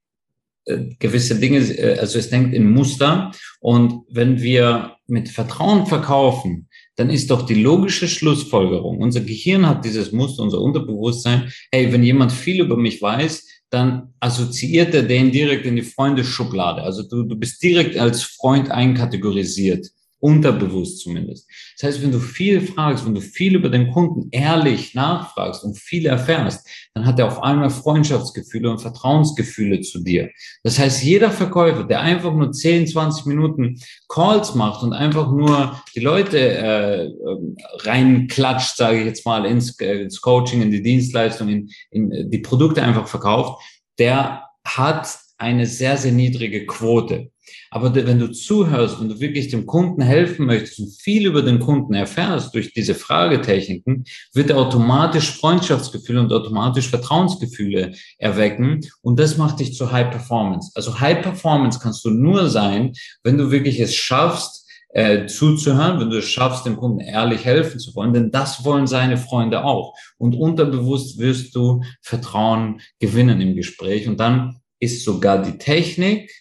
Speaker 2: äh, gewisse Dinge, äh, also es denkt in Muster. Und wenn wir mit Vertrauen verkaufen, dann ist doch die logische Schlussfolgerung, unser Gehirn hat dieses Muster, unser Unterbewusstsein, hey, wenn jemand viel über mich weiß, dann assoziiert er den direkt in die Freundeschublade. Also du, du bist direkt als Freund einkategorisiert. Unterbewusst zumindest. Das heißt, wenn du viel fragst, wenn du viel über den Kunden ehrlich nachfragst und viel erfährst, dann hat er auf einmal Freundschaftsgefühle und Vertrauensgefühle zu dir. Das heißt, jeder Verkäufer, der einfach nur 10, 20 Minuten Calls macht und einfach nur die Leute äh, ähm, reinklatscht, sage ich jetzt mal, ins, äh, ins Coaching, in die Dienstleistung, in, in die Produkte einfach verkauft, der hat eine sehr, sehr niedrige Quote. Aber wenn du zuhörst und du wirklich dem Kunden helfen möchtest und viel über den Kunden erfährst durch diese Fragetechniken, wird er automatisch Freundschaftsgefühle und automatisch Vertrauensgefühle erwecken. Und das macht dich zu High Performance. Also High Performance kannst du nur sein, wenn du wirklich es schaffst, äh, zuzuhören, wenn du es schaffst, dem Kunden ehrlich helfen zu wollen, denn das wollen seine Freunde auch. Und unterbewusst wirst du Vertrauen gewinnen im Gespräch. Und dann ist sogar die Technik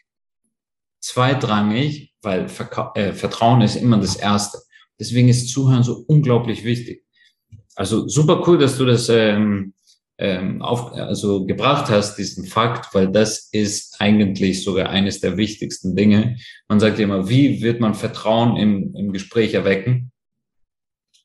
Speaker 2: zweitrangig, weil Verka äh, Vertrauen ist immer das Erste. Deswegen ist Zuhören so unglaublich wichtig. Also super cool, dass du das ähm, ähm, auf, also gebracht hast, diesen Fakt, weil das ist eigentlich sogar eines der wichtigsten Dinge. Man sagt ja immer, wie wird man Vertrauen im, im Gespräch erwecken?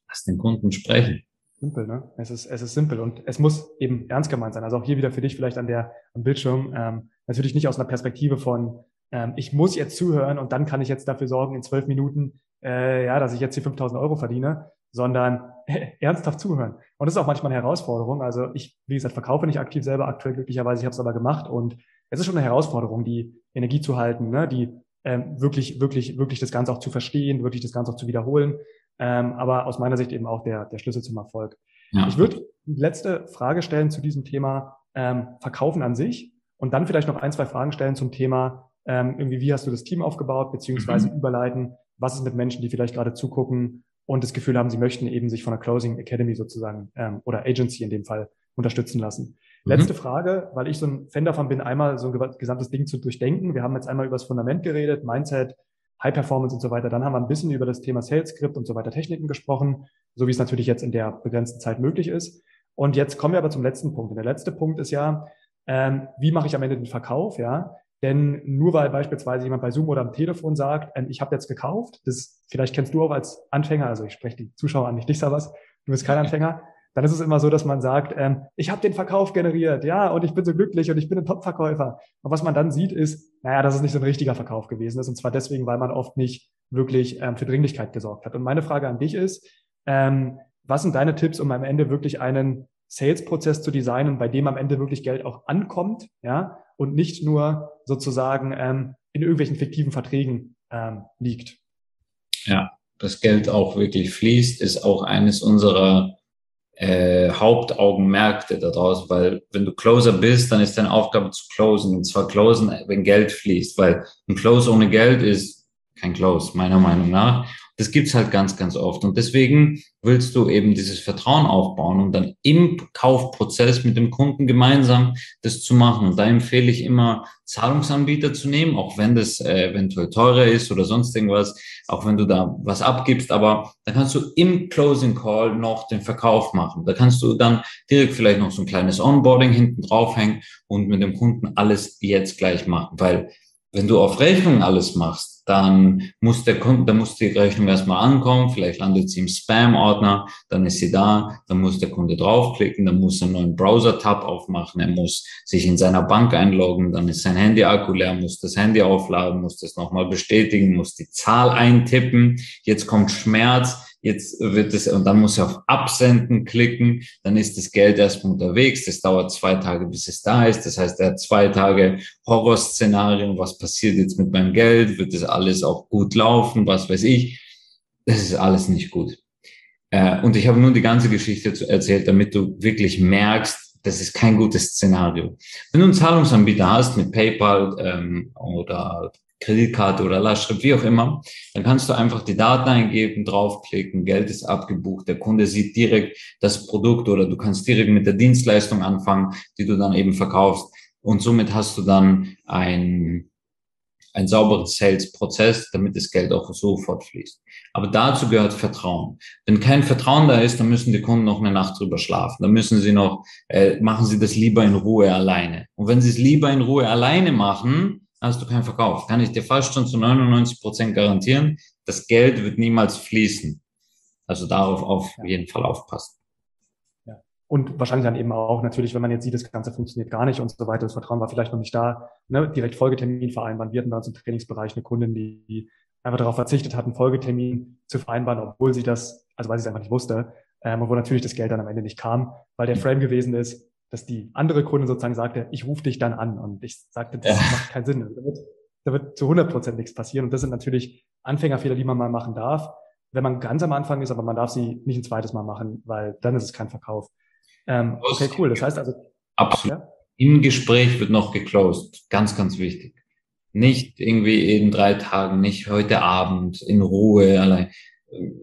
Speaker 2: Lass den Kunden sprechen.
Speaker 1: Simpel, ne? Es ist, es ist simpel und es muss eben ernst gemeint sein. Also auch hier wieder für dich vielleicht an der, am Bildschirm, ähm, natürlich nicht aus einer Perspektive von, ähm, ich muss jetzt zuhören und dann kann ich jetzt dafür sorgen, in zwölf Minuten, äh, ja, dass ich jetzt hier 5000 Euro verdiene, sondern ernsthaft zuhören. Und das ist auch manchmal eine Herausforderung. Also ich, wie gesagt, verkaufe nicht aktiv selber aktuell glücklicherweise, ich habe es aber gemacht und es ist schon eine Herausforderung, die Energie zu halten, ne? die ähm, wirklich, wirklich, wirklich das Ganze auch zu verstehen, wirklich das Ganze auch zu wiederholen. Ähm, aber aus meiner Sicht eben auch der, der Schlüssel zum Erfolg. Ja. Ich würde die letzte Frage stellen zu diesem Thema ähm, Verkaufen an sich und dann vielleicht noch ein, zwei Fragen stellen zum Thema ähm, irgendwie, wie hast du das Team aufgebaut, beziehungsweise mhm. überleiten, was ist mit Menschen, die vielleicht gerade zugucken und das Gefühl haben, sie möchten eben sich von der Closing Academy sozusagen ähm, oder Agency in dem Fall unterstützen lassen. Mhm. Letzte Frage, weil ich so ein Fan davon bin, einmal so ein gesamtes Ding zu durchdenken. Wir haben jetzt einmal über das Fundament geredet, Mindset, High Performance und so weiter. Dann haben wir ein bisschen über das Thema Sales Script und so weiter Techniken gesprochen, so wie es natürlich jetzt in der begrenzten Zeit möglich ist. Und jetzt kommen wir aber zum letzten Punkt. Und der letzte Punkt ist ja, ähm, wie mache ich am Ende den Verkauf? Ja, denn nur weil beispielsweise jemand bei Zoom oder am Telefon sagt, ähm, ich habe jetzt gekauft, das vielleicht kennst du auch als Anfänger, also ich spreche die Zuschauer an, nicht dich, was, du bist kein Anfänger, dann ist es immer so, dass man sagt, ähm, ich habe den Verkauf generiert, ja, und ich bin so glücklich und ich bin ein Top-Verkäufer. Und was man dann sieht, ist, naja, dass es nicht so ein richtiger Verkauf gewesen ist. Und zwar deswegen, weil man oft nicht wirklich ähm, für Dringlichkeit gesorgt hat. Und meine Frage an dich ist, ähm, was sind deine Tipps, um am Ende wirklich einen Sales-Prozess zu designen, bei dem am Ende wirklich Geld auch ankommt, ja, und nicht nur sozusagen ähm, in irgendwelchen fiktiven Verträgen ähm, liegt.
Speaker 2: Ja, das Geld auch wirklich fließt, ist auch eines unserer äh, Hauptaugenmärkte daraus, weil wenn du Closer bist, dann ist deine Aufgabe zu closen und zwar closen, wenn Geld fließt, weil ein Close ohne Geld ist kein Close, meiner Meinung nach. Das gibt's halt ganz, ganz oft. Und deswegen willst du eben dieses Vertrauen aufbauen und dann im Kaufprozess mit dem Kunden gemeinsam das zu machen. Und da empfehle ich immer, Zahlungsanbieter zu nehmen, auch wenn das äh, eventuell teurer ist oder sonst irgendwas, auch wenn du da was abgibst. Aber da kannst du im Closing Call noch den Verkauf machen. Da kannst du dann direkt vielleicht noch so ein kleines Onboarding hinten draufhängen und mit dem Kunden alles jetzt gleich machen. Weil wenn du auf Rechnung alles machst, dann muss der Kunde, dann muss die Rechnung erstmal ankommen, vielleicht landet sie im Spam-Ordner, dann ist sie da, dann muss der Kunde draufklicken, dann muss er einen neuen Browser-Tab aufmachen, er muss sich in seiner Bank einloggen, dann ist sein Handy-Akku leer, muss das Handy aufladen, muss das nochmal bestätigen, muss die Zahl eintippen, jetzt kommt Schmerz, jetzt wird es, und dann muss er auf Absenden klicken, dann ist das Geld erstmal unterwegs, das dauert zwei Tage, bis es da ist, das heißt, er hat zwei Tage Horrorszenarien, was passiert jetzt mit meinem Geld, wird das alles auch gut laufen, was weiß ich, das ist alles nicht gut. Äh, und ich habe nur die ganze Geschichte erzählt, damit du wirklich merkst, das ist kein gutes Szenario. Wenn du einen Zahlungsanbieter hast mit PayPal ähm, oder Kreditkarte oder Lastschrift, wie auch immer, dann kannst du einfach die Daten eingeben, draufklicken, Geld ist abgebucht, der Kunde sieht direkt das Produkt oder du kannst direkt mit der Dienstleistung anfangen, die du dann eben verkaufst. Und somit hast du dann ein, ein sauberen Sales-Prozess, damit das Geld auch sofort fließt. Aber dazu gehört Vertrauen. Wenn kein Vertrauen da ist, dann müssen die Kunden noch eine Nacht drüber schlafen. Dann müssen sie noch, äh, machen sie das lieber in Ruhe alleine. Und wenn sie es lieber in Ruhe alleine machen, hast du keinen Verkauf. Kann ich dir fast schon zu 99 Prozent garantieren. Das Geld wird niemals fließen. Also darauf auf jeden Fall aufpassen.
Speaker 1: Und wahrscheinlich dann eben auch natürlich, wenn man jetzt sieht, das Ganze funktioniert gar nicht und so weiter, das Vertrauen war vielleicht noch nicht da, ne, direkt Folgetermin vereinbaren. Wir hatten bei uns im Trainingsbereich eine Kundin, die einfach darauf verzichtet hat, einen Folgetermin zu vereinbaren, obwohl sie das, also weil sie es einfach nicht wusste, ähm, und wo natürlich das Geld dann am Ende nicht kam, weil der Frame gewesen ist, dass die andere Kundin sozusagen sagte, ich rufe dich dann an. Und ich sagte, das ja. macht keinen Sinn. Da wird, da wird zu 100 Prozent nichts passieren. Und das sind natürlich Anfängerfehler, die man mal machen darf, wenn man ganz am Anfang ist, aber man darf sie nicht ein zweites Mal machen, weil dann ist es kein Verkauf. Ähm, okay, cool. Das heißt also.
Speaker 2: Absolut. Ja? Im Gespräch wird noch geclosed. Ganz, ganz wichtig. Nicht irgendwie in drei Tagen, nicht heute Abend, in Ruhe allein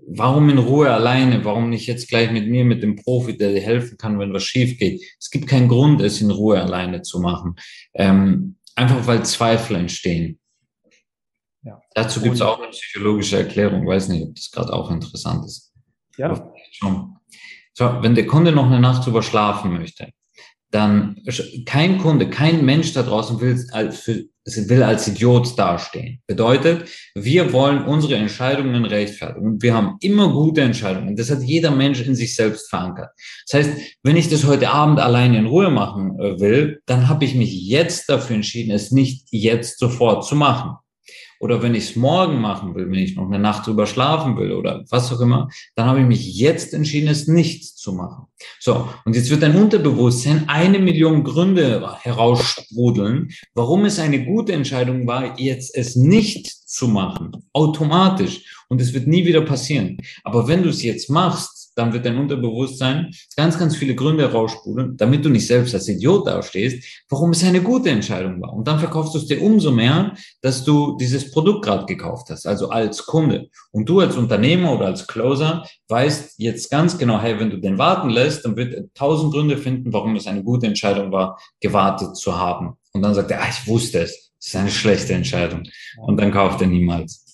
Speaker 2: warum in Ruhe alleine? Warum nicht jetzt gleich mit mir, mit dem Profi, der dir helfen kann, wenn was schief geht? Es gibt keinen Grund, es in Ruhe alleine zu machen. Ähm, einfach weil Zweifel entstehen. Ja. Dazu gibt es auch eine psychologische Erklärung. Weiß nicht, ob das gerade auch interessant ist. Ja. Schon. Wenn der Kunde noch eine Nacht drüber schlafen möchte, dann kein Kunde, kein Mensch da draußen will für will als Idiot dastehen. Bedeutet, wir wollen unsere Entscheidungen rechtfertigen. Und wir haben immer gute Entscheidungen. Das hat jeder Mensch in sich selbst verankert. Das heißt, wenn ich das heute Abend alleine in Ruhe machen äh, will, dann habe ich mich jetzt dafür entschieden, es nicht jetzt sofort zu machen. Oder wenn ich es morgen machen will, wenn ich noch eine Nacht drüber schlafen will oder was auch immer, dann habe ich mich jetzt entschieden, es nicht zu machen. So, und jetzt wird dein Unterbewusstsein eine Million Gründe heraussprudeln, warum es eine gute Entscheidung war, jetzt es nicht zu machen. Automatisch. Und es wird nie wieder passieren. Aber wenn du es jetzt machst, dann wird dein Unterbewusstsein ganz, ganz viele Gründe rausspulen, damit du nicht selbst als Idiot dastehst, warum es eine gute Entscheidung war. Und dann verkaufst du es dir umso mehr, dass du dieses Produkt gerade gekauft hast, also als Kunde. Und du als Unternehmer oder als Closer weißt jetzt ganz genau, hey, wenn du den warten lässt, dann wird er tausend Gründe finden, warum es eine gute Entscheidung war, gewartet zu haben. Und dann sagt er, ah, ich wusste es. Das ist eine schlechte Entscheidung. Und dann kauft er niemals.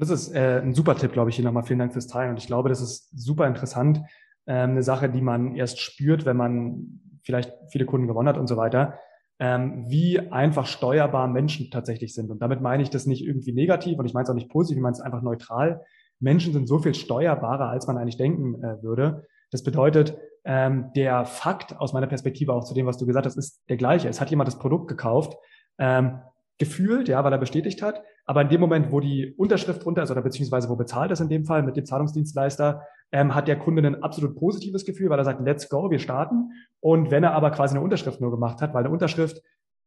Speaker 1: Das ist äh, ein super Tipp, glaube ich. Hier nochmal vielen Dank fürs Teilen. Und ich glaube, das ist super interessant. Ähm, eine Sache, die man erst spürt, wenn man vielleicht viele Kunden gewonnen hat und so weiter, ähm, wie einfach steuerbar Menschen tatsächlich sind. Und damit meine ich das nicht irgendwie negativ und ich meine es auch nicht positiv, ich meine es einfach neutral. Menschen sind so viel steuerbarer, als man eigentlich denken äh, würde. Das bedeutet, ähm, der Fakt aus meiner Perspektive auch zu dem, was du gesagt hast, ist der gleiche. Es hat jemand das Produkt gekauft, ähm, gefühlt, ja, weil er bestätigt hat. Aber in dem Moment, wo die Unterschrift drunter ist oder beziehungsweise wo bezahlt ist in dem Fall mit dem Zahlungsdienstleister, ähm, hat der Kunde ein absolut positives Gefühl, weil er sagt, let's go, wir starten. Und wenn er aber quasi eine Unterschrift nur gemacht hat, weil eine Unterschrift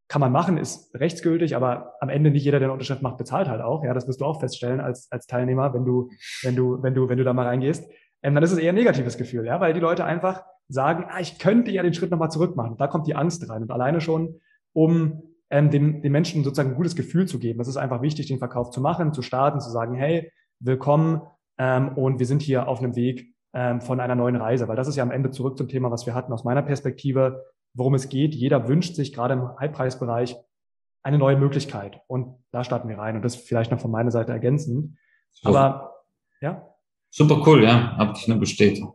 Speaker 1: kann man machen, ist rechtsgültig, aber am Ende nicht jeder, der eine Unterschrift macht, bezahlt halt auch. Ja, das wirst du auch feststellen als, als Teilnehmer, wenn du, wenn du, wenn du, wenn du da mal reingehst. ähm, dann ist es eher ein negatives Gefühl, ja, weil die Leute einfach sagen, ah, ich könnte ja den Schritt nochmal zurück machen. Da kommt die Angst rein. Und alleine schon, um ähm, den, den Menschen sozusagen ein gutes Gefühl zu geben. Es ist einfach wichtig, den Verkauf zu machen, zu starten, zu sagen, hey, willkommen ähm, und wir sind hier auf einem Weg ähm, von einer neuen Reise. Weil das ist ja am Ende zurück zum Thema, was wir hatten aus meiner Perspektive, worum es geht. Jeder wünscht sich gerade im Halbpreisbereich eine neue Möglichkeit. Und da starten wir rein. Und das vielleicht noch von meiner Seite ergänzend. Aber ja.
Speaker 2: Super cool, ja. Hab dich nur bestätigt.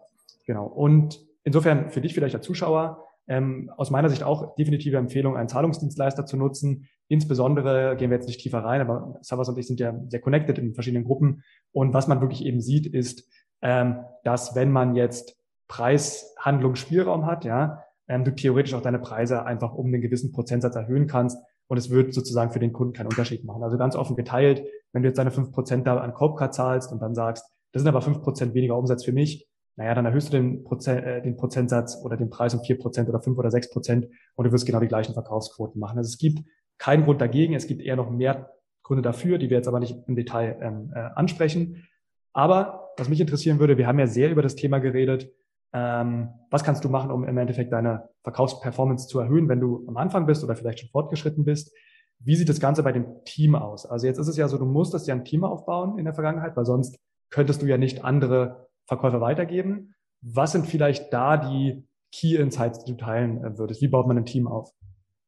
Speaker 1: Genau. Und insofern für dich vielleicht als Zuschauer, ähm, aus meiner Sicht auch definitive Empfehlung, einen Zahlungsdienstleister zu nutzen. Insbesondere gehen wir jetzt nicht tiefer rein, aber Savas und ich sind ja sehr connected in verschiedenen Gruppen. Und was man wirklich eben sieht, ist, ähm, dass wenn man jetzt Preishandlungsspielraum hat, ja, ähm, du theoretisch auch deine Preise einfach um einen gewissen Prozentsatz erhöhen kannst und es wird sozusagen für den Kunden keinen Unterschied machen. Also ganz offen geteilt, wenn du jetzt deine fünf Prozent da an Copecard zahlst und dann sagst, das sind aber fünf Prozent weniger Umsatz für mich, naja, dann erhöhst du den, Prozent, äh, den Prozentsatz oder den Preis um vier Prozent oder fünf oder sechs Prozent und du wirst genau die gleichen Verkaufsquoten machen. Also es gibt keinen Grund dagegen, es gibt eher noch mehr Gründe dafür, die wir jetzt aber nicht im Detail ähm, äh, ansprechen. Aber was mich interessieren würde, wir haben ja sehr über das Thema geredet, ähm, was kannst du machen, um im Endeffekt deine Verkaufsperformance zu erhöhen, wenn du am Anfang bist oder vielleicht schon fortgeschritten bist? Wie sieht das Ganze bei dem Team aus? Also jetzt ist es ja so, du musstest ja ein Team aufbauen in der Vergangenheit, weil sonst könntest du ja nicht andere Verkäufer weitergeben. Was sind vielleicht da die Key Insights, die du teilen äh, würdest? Wie baut man ein Team auf?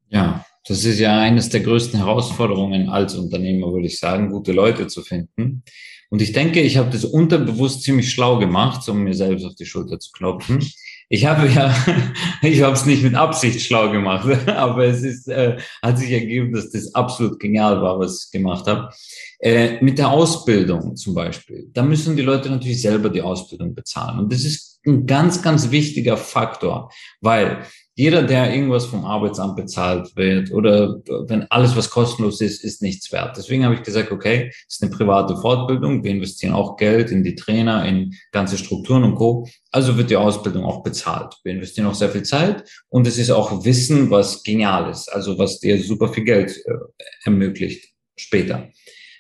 Speaker 2: Ja, das ist ja eines der größten Herausforderungen als Unternehmer, würde ich sagen, gute Leute zu finden. Und ich denke, ich habe das unterbewusst ziemlich schlau gemacht, um mir selbst auf die Schulter zu klopfen. Ich habe ja, ich habe es nicht mit Absicht schlau gemacht, aber es ist, äh, hat sich ergeben, dass das absolut genial war, was ich gemacht habe. Äh, mit der Ausbildung zum Beispiel, da müssen die Leute natürlich selber die Ausbildung bezahlen. Und das ist ein ganz, ganz wichtiger Faktor, weil jeder, der irgendwas vom Arbeitsamt bezahlt wird oder wenn alles, was kostenlos ist, ist nichts wert. Deswegen habe ich gesagt, okay, es ist eine private Fortbildung. Wir investieren auch Geld in die Trainer, in ganze Strukturen und Co. Also wird die Ausbildung auch bezahlt. Wir investieren auch sehr viel Zeit und es ist auch Wissen, was genial ist, also was dir super viel Geld äh, ermöglicht später.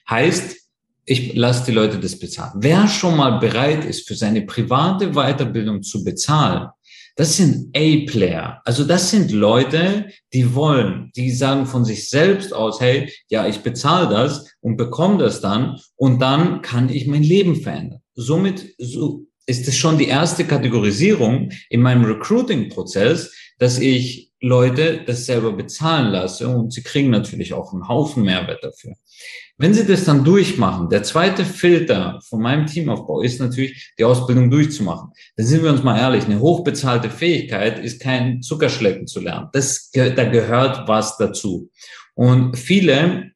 Speaker 2: Heißt, ich lasse die Leute das bezahlen. Wer schon mal bereit ist, für seine private Weiterbildung zu bezahlen, das sind A-Player. Also das sind Leute, die wollen, die sagen von sich selbst aus, hey, ja, ich bezahle das und bekomme das dann und dann kann ich mein Leben verändern. Somit so ist es schon die erste Kategorisierung in meinem Recruiting-Prozess, dass ich Leute das selber bezahlen lasse und sie kriegen natürlich auch einen Haufen Mehrwert dafür. Wenn Sie das dann durchmachen, der zweite Filter von meinem Teamaufbau ist natürlich, die Ausbildung durchzumachen. Dann sind wir uns mal ehrlich, eine hochbezahlte Fähigkeit ist kein Zuckerschlecken zu lernen. Das, da gehört was dazu. Und viele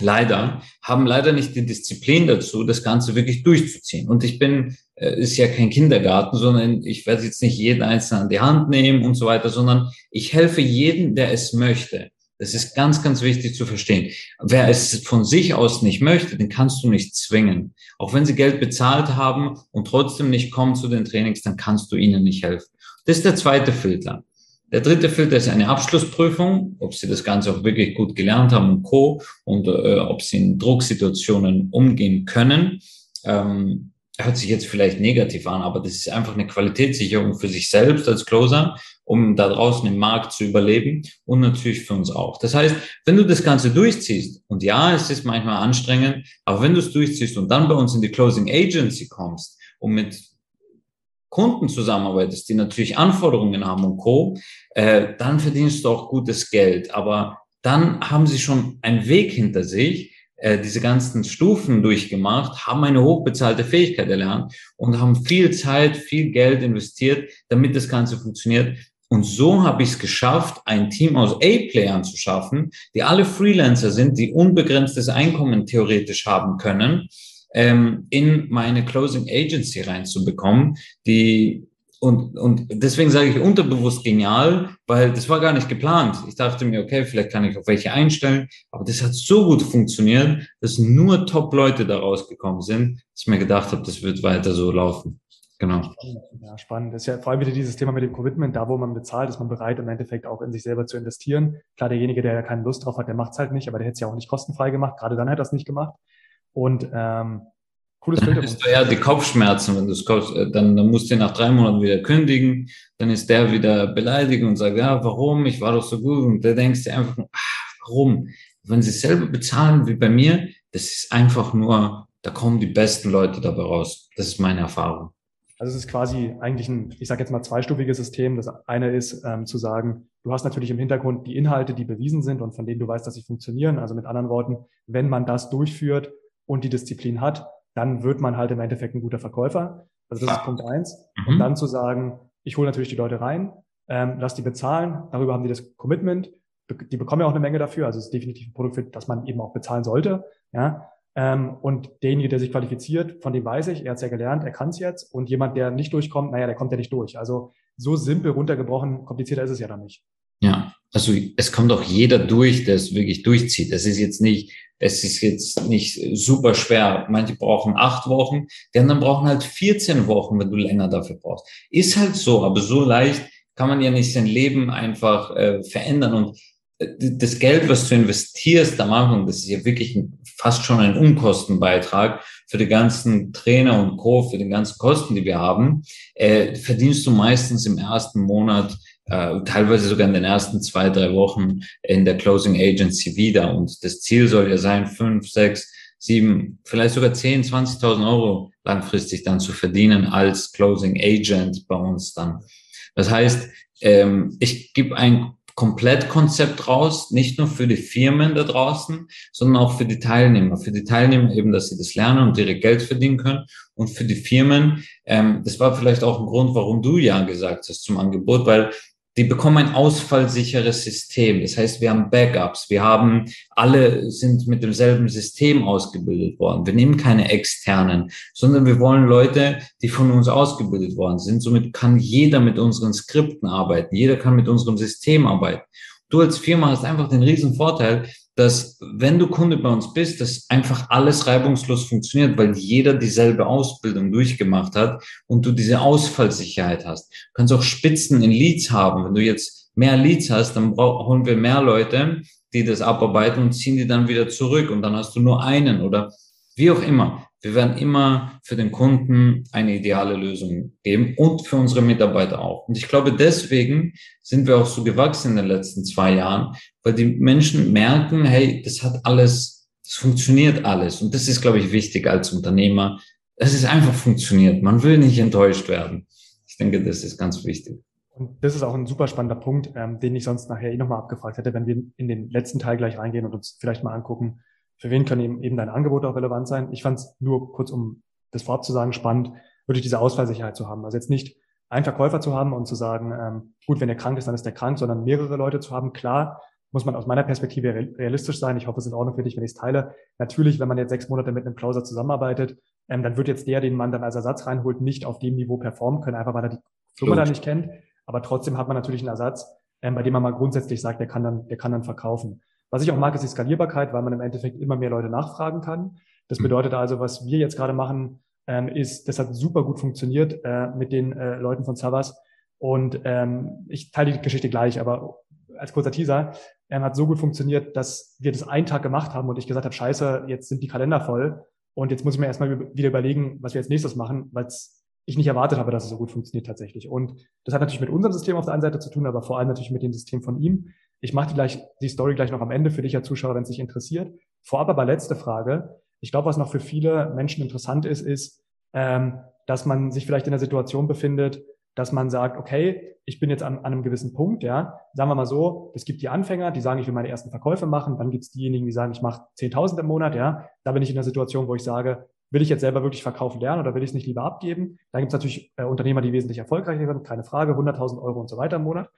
Speaker 2: leider haben leider nicht die Disziplin dazu, das Ganze wirklich durchzuziehen. Und ich bin, ist ja kein Kindergarten, sondern ich werde jetzt nicht jeden Einzelnen an die Hand nehmen und so weiter, sondern ich helfe jedem, der es möchte. Das ist ganz, ganz wichtig zu verstehen. Wer es von sich aus nicht möchte, den kannst du nicht zwingen. Auch wenn sie Geld bezahlt haben und trotzdem nicht kommen zu den Trainings, dann kannst du ihnen nicht helfen. Das ist der zweite Filter. Der dritte Filter ist eine Abschlussprüfung, ob sie das Ganze auch wirklich gut gelernt haben und Co. und äh, ob sie in Drucksituationen umgehen können. Ähm, hört sich jetzt vielleicht negativ an, aber das ist einfach eine Qualitätssicherung für sich selbst als Closer um da draußen im Markt zu überleben und natürlich für uns auch. Das heißt, wenn du das Ganze durchziehst, und ja, es ist manchmal anstrengend, aber wenn du es durchziehst und dann bei uns in die Closing Agency kommst und mit Kunden zusammenarbeitest, die natürlich Anforderungen haben und Co., äh, dann verdienst du auch gutes Geld. Aber dann haben sie schon einen Weg hinter sich, äh, diese ganzen Stufen durchgemacht, haben eine hochbezahlte Fähigkeit erlernt und haben viel Zeit, viel Geld investiert, damit das Ganze funktioniert. Und so habe ich es geschafft, ein Team aus A-Playern zu schaffen, die alle Freelancer sind, die unbegrenztes Einkommen theoretisch haben können, ähm, in meine Closing Agency reinzubekommen, die und, und deswegen sage ich unterbewusst genial, weil das war gar nicht geplant. Ich dachte mir, okay, vielleicht kann ich auf welche einstellen, aber das hat so gut funktioniert, dass nur Top-Leute da rausgekommen sind, dass ich mir gedacht habe, das wird weiter so laufen. Genau.
Speaker 1: Ja, spannend. Das ist ja vor allem wieder dieses Thema mit dem Commitment, da wo man bezahlt, ist man bereit, im Endeffekt auch in sich selber zu investieren. Klar, derjenige, der ja keine Lust drauf hat, der macht es halt nicht, aber der hätte es ja auch nicht kostenfrei gemacht. Gerade dann hat er es nicht gemacht. Und ähm,
Speaker 2: Cooles dann Bild. hast du eher die Kopfschmerzen, wenn du es kaufst. Äh, dann, dann musst du nach drei Monaten wieder kündigen. Dann ist der wieder beleidigt und sagt, ja, warum? Ich war doch so gut. Und der denkst dir einfach, ach, warum? Wenn sie selber bezahlen, wie bei mir, das ist einfach nur, da kommen die besten Leute dabei raus. Das ist meine Erfahrung.
Speaker 1: Also es ist quasi eigentlich ein, ich sage jetzt mal, zweistufiges System. Das eine ist ähm, zu sagen, du hast natürlich im Hintergrund die Inhalte, die bewiesen sind und von denen du weißt, dass sie funktionieren. Also mit anderen Worten, wenn man das durchführt und die Disziplin hat, dann wird man halt im Endeffekt ein guter Verkäufer. Also das ist Punkt eins. Mhm. Und dann zu sagen, ich hole natürlich die Leute rein, ähm, lass die bezahlen, darüber haben die das Commitment, die bekommen ja auch eine Menge dafür, also es ist definitiv ein Produkt, für das man eben auch bezahlen sollte. Ja, ähm, und derjenige, der sich qualifiziert, von dem weiß ich, er hat es ja gelernt, er kann es jetzt. Und jemand, der nicht durchkommt, naja, der kommt ja nicht durch. Also so simpel runtergebrochen, komplizierter ist es ja dann nicht.
Speaker 2: Ja, also es kommt auch jeder durch, der es wirklich durchzieht. Das ist jetzt nicht, es ist jetzt nicht super schwer. Manche brauchen acht Wochen, die anderen brauchen halt 14 Wochen, wenn du länger dafür brauchst. Ist halt so, aber so leicht kann man ja nicht sein Leben einfach äh, verändern. Und äh, das Geld, was du investierst am Anfang, das ist ja wirklich ein fast schon ein Unkostenbeitrag für die ganzen Trainer und Co., für die ganzen Kosten, die wir haben, äh, verdienst du meistens im ersten Monat, äh, teilweise sogar in den ersten zwei, drei Wochen in der Closing Agency wieder. Und das Ziel soll ja sein, fünf, sechs, sieben, vielleicht sogar zehn, 20.000 Euro langfristig dann zu verdienen als Closing Agent bei uns dann. Das heißt, ähm, ich gebe ein Komplettkonzept raus, nicht nur für die Firmen da draußen, sondern auch für die Teilnehmer. Für die Teilnehmer eben, dass sie das lernen und ihre Geld verdienen können. Und für die Firmen, ähm, das war vielleicht auch ein Grund, warum du ja gesagt hast zum Angebot, weil die bekommen ein ausfallsicheres System. Das heißt, wir haben Backups. Wir haben, alle sind mit demselben System ausgebildet worden. Wir nehmen keine externen, sondern wir wollen Leute, die von uns ausgebildet worden sind. Somit kann jeder mit unseren Skripten arbeiten. Jeder kann mit unserem System arbeiten. Du als Firma hast einfach den riesen Vorteil, dass wenn du Kunde bei uns bist, dass einfach alles reibungslos funktioniert, weil jeder dieselbe Ausbildung durchgemacht hat und du diese Ausfallsicherheit hast. Du kannst auch Spitzen in Leads haben. Wenn du jetzt mehr Leads hast, dann holen wir mehr Leute, die das abarbeiten und ziehen die dann wieder zurück und dann hast du nur einen oder wie auch immer. Wir werden immer für den Kunden eine ideale Lösung geben und für unsere Mitarbeiter auch. Und ich glaube, deswegen sind wir auch so gewachsen in den letzten zwei Jahren, weil die Menschen merken, hey, das hat alles, das funktioniert alles. Und das ist, glaube ich, wichtig als Unternehmer. Es einfach funktioniert. Man will nicht enttäuscht werden. Ich denke, das ist ganz wichtig.
Speaker 1: Und das ist auch ein super spannender Punkt, ähm, den ich sonst nachher eh nochmal abgefragt hätte, wenn wir in den letzten Teil gleich reingehen und uns vielleicht mal angucken, für wen können eben, eben deine Angebote auch relevant sein. Ich fand es nur kurz, um das vorab zu sagen, spannend, wirklich diese Ausfallsicherheit zu haben. Also jetzt nicht einen Verkäufer zu haben und zu sagen, ähm, gut, wenn er krank ist, dann ist er krank, sondern mehrere Leute zu haben. Klar, muss man aus meiner Perspektive realistisch sein. Ich hoffe, es ist in Ordnung für dich, wenn ich es teile. Natürlich, wenn man jetzt sechs Monate mit einem Closer zusammenarbeitet, ähm, dann wird jetzt der, den man dann als Ersatz reinholt, nicht auf dem Niveau performen können, einfach weil er die Firma da nicht kennt. Aber trotzdem hat man natürlich einen Ersatz, ähm, bei dem man mal grundsätzlich sagt, der kann dann, der kann dann verkaufen. Was ich auch mag, ist die Skalierbarkeit, weil man im Endeffekt immer mehr Leute nachfragen kann. Das mhm. bedeutet also, was wir jetzt gerade machen, ähm, ist, das hat super gut funktioniert äh, mit den äh, Leuten von Savas. Und ähm, ich teile die Geschichte gleich, aber als kurzer Teaser, ähm, hat so gut funktioniert, dass wir das einen Tag gemacht haben und ich gesagt habe, scheiße, jetzt sind die Kalender voll und jetzt muss ich mir erstmal wieder überlegen, was wir jetzt nächstes machen, weil ich nicht erwartet habe, dass es so gut funktioniert tatsächlich. Und das hat natürlich mit unserem System auf der einen Seite zu tun, aber vor allem natürlich mit dem System von ihm. Ich mache die, gleich, die Story gleich noch am Ende für dich als Zuschauer, wenn es dich interessiert. Vorab aber letzte Frage. Ich glaube, was noch für viele Menschen interessant ist, ist, ähm, dass man sich vielleicht in der Situation befindet, dass man sagt, okay, ich bin jetzt an, an einem gewissen Punkt, ja. Sagen wir mal so, es gibt die Anfänger, die sagen, ich will meine ersten Verkäufe machen. Dann gibt es diejenigen, die sagen, ich mache 10.000 im Monat, ja. Da bin ich in der Situation, wo ich sage, will ich jetzt selber wirklich verkaufen lernen oder will ich es nicht lieber abgeben? Da gibt es natürlich äh, Unternehmer, die wesentlich erfolgreicher sind, keine Frage, 100.000 Euro und so weiter im Monat.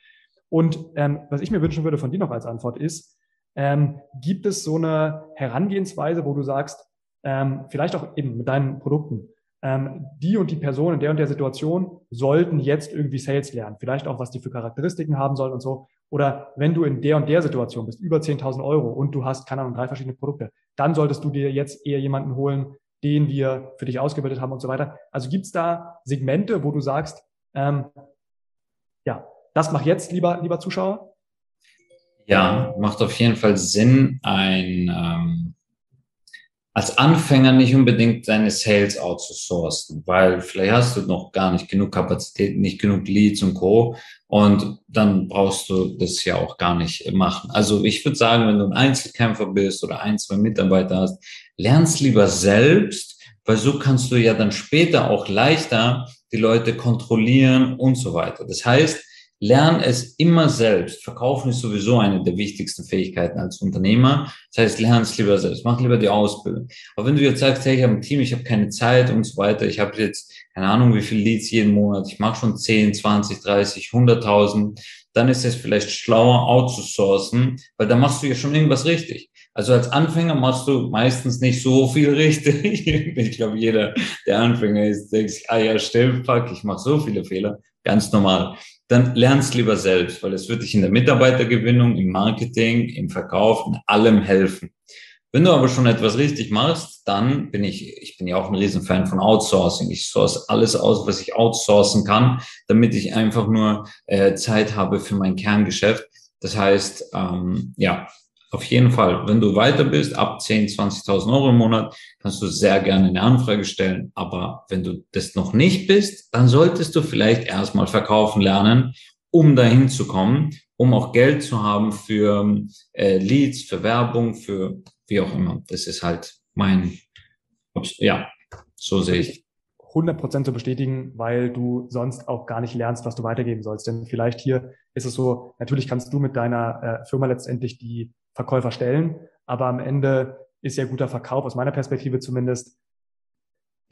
Speaker 1: Und ähm, was ich mir wünschen würde von dir noch als Antwort ist, ähm, gibt es so eine Herangehensweise, wo du sagst, ähm, vielleicht auch eben mit deinen Produkten, ähm, die und die Person in der und der Situation sollten jetzt irgendwie Sales lernen, vielleicht auch, was die für Charakteristiken haben sollen und so. Oder wenn du in der und der Situation bist, über 10.000 Euro und du hast, keine Ahnung, drei verschiedene Produkte, dann solltest du dir jetzt eher jemanden holen, den wir für dich ausgebildet haben und so weiter. Also gibt es da Segmente, wo du sagst, ähm, das mach jetzt, lieber, lieber Zuschauer?
Speaker 2: Ja, macht auf jeden Fall Sinn, ein, ähm, als Anfänger nicht unbedingt deine Sales outzusourcen, weil vielleicht hast du noch gar nicht genug Kapazität, nicht genug Leads und Co. Und dann brauchst du das ja auch gar nicht machen. Also ich würde sagen, wenn du ein Einzelkämpfer bist oder ein, zwei Mitarbeiter hast, lernst lieber selbst, weil so kannst du ja dann später auch leichter die Leute kontrollieren und so weiter. Das heißt, lern es immer selbst. Verkaufen ist sowieso eine der wichtigsten Fähigkeiten als Unternehmer. Das heißt, lern es lieber selbst. Mach lieber die Ausbildung. Aber wenn du jetzt sagst, hey, ich habe ein Team, ich habe keine Zeit und so weiter, ich habe jetzt keine Ahnung, wie viel Leads jeden Monat, ich mache schon 10, 20, 30, 100.000, dann ist es vielleicht schlauer outzusourcen, weil da machst du ja schon irgendwas richtig. Also als Anfänger machst du meistens nicht so viel richtig. ich glaube, jeder, der Anfänger ist, denkt sich, ah ja, stimmt, fuck, ich mache so viele Fehler. Ganz normal. Dann lernst lieber selbst, weil es wird dich in der Mitarbeitergewinnung, im Marketing, im Verkauf, in allem helfen. Wenn du aber schon etwas richtig machst, dann bin ich, ich bin ja auch ein Riesenfan von Outsourcing. Ich source alles aus, was ich outsourcen kann, damit ich einfach nur äh, Zeit habe für mein Kerngeschäft. Das heißt, ähm, ja, auf jeden Fall, wenn du weiter bist, ab 10, 20.000 Euro im Monat, kannst du sehr gerne eine Anfrage stellen. Aber wenn du das noch nicht bist, dann solltest du vielleicht erstmal verkaufen lernen, um dahin zu kommen, um auch Geld zu haben für äh, Leads, für Werbung, für wie auch immer. Das ist halt mein, ja, so sehe ich.
Speaker 1: 100% zu bestätigen, weil du sonst auch gar nicht lernst, was du weitergeben sollst. Denn vielleicht hier ist es so, natürlich kannst du mit deiner äh, Firma letztendlich die Verkäufer stellen. Aber am Ende ist ja guter Verkauf, aus meiner Perspektive zumindest,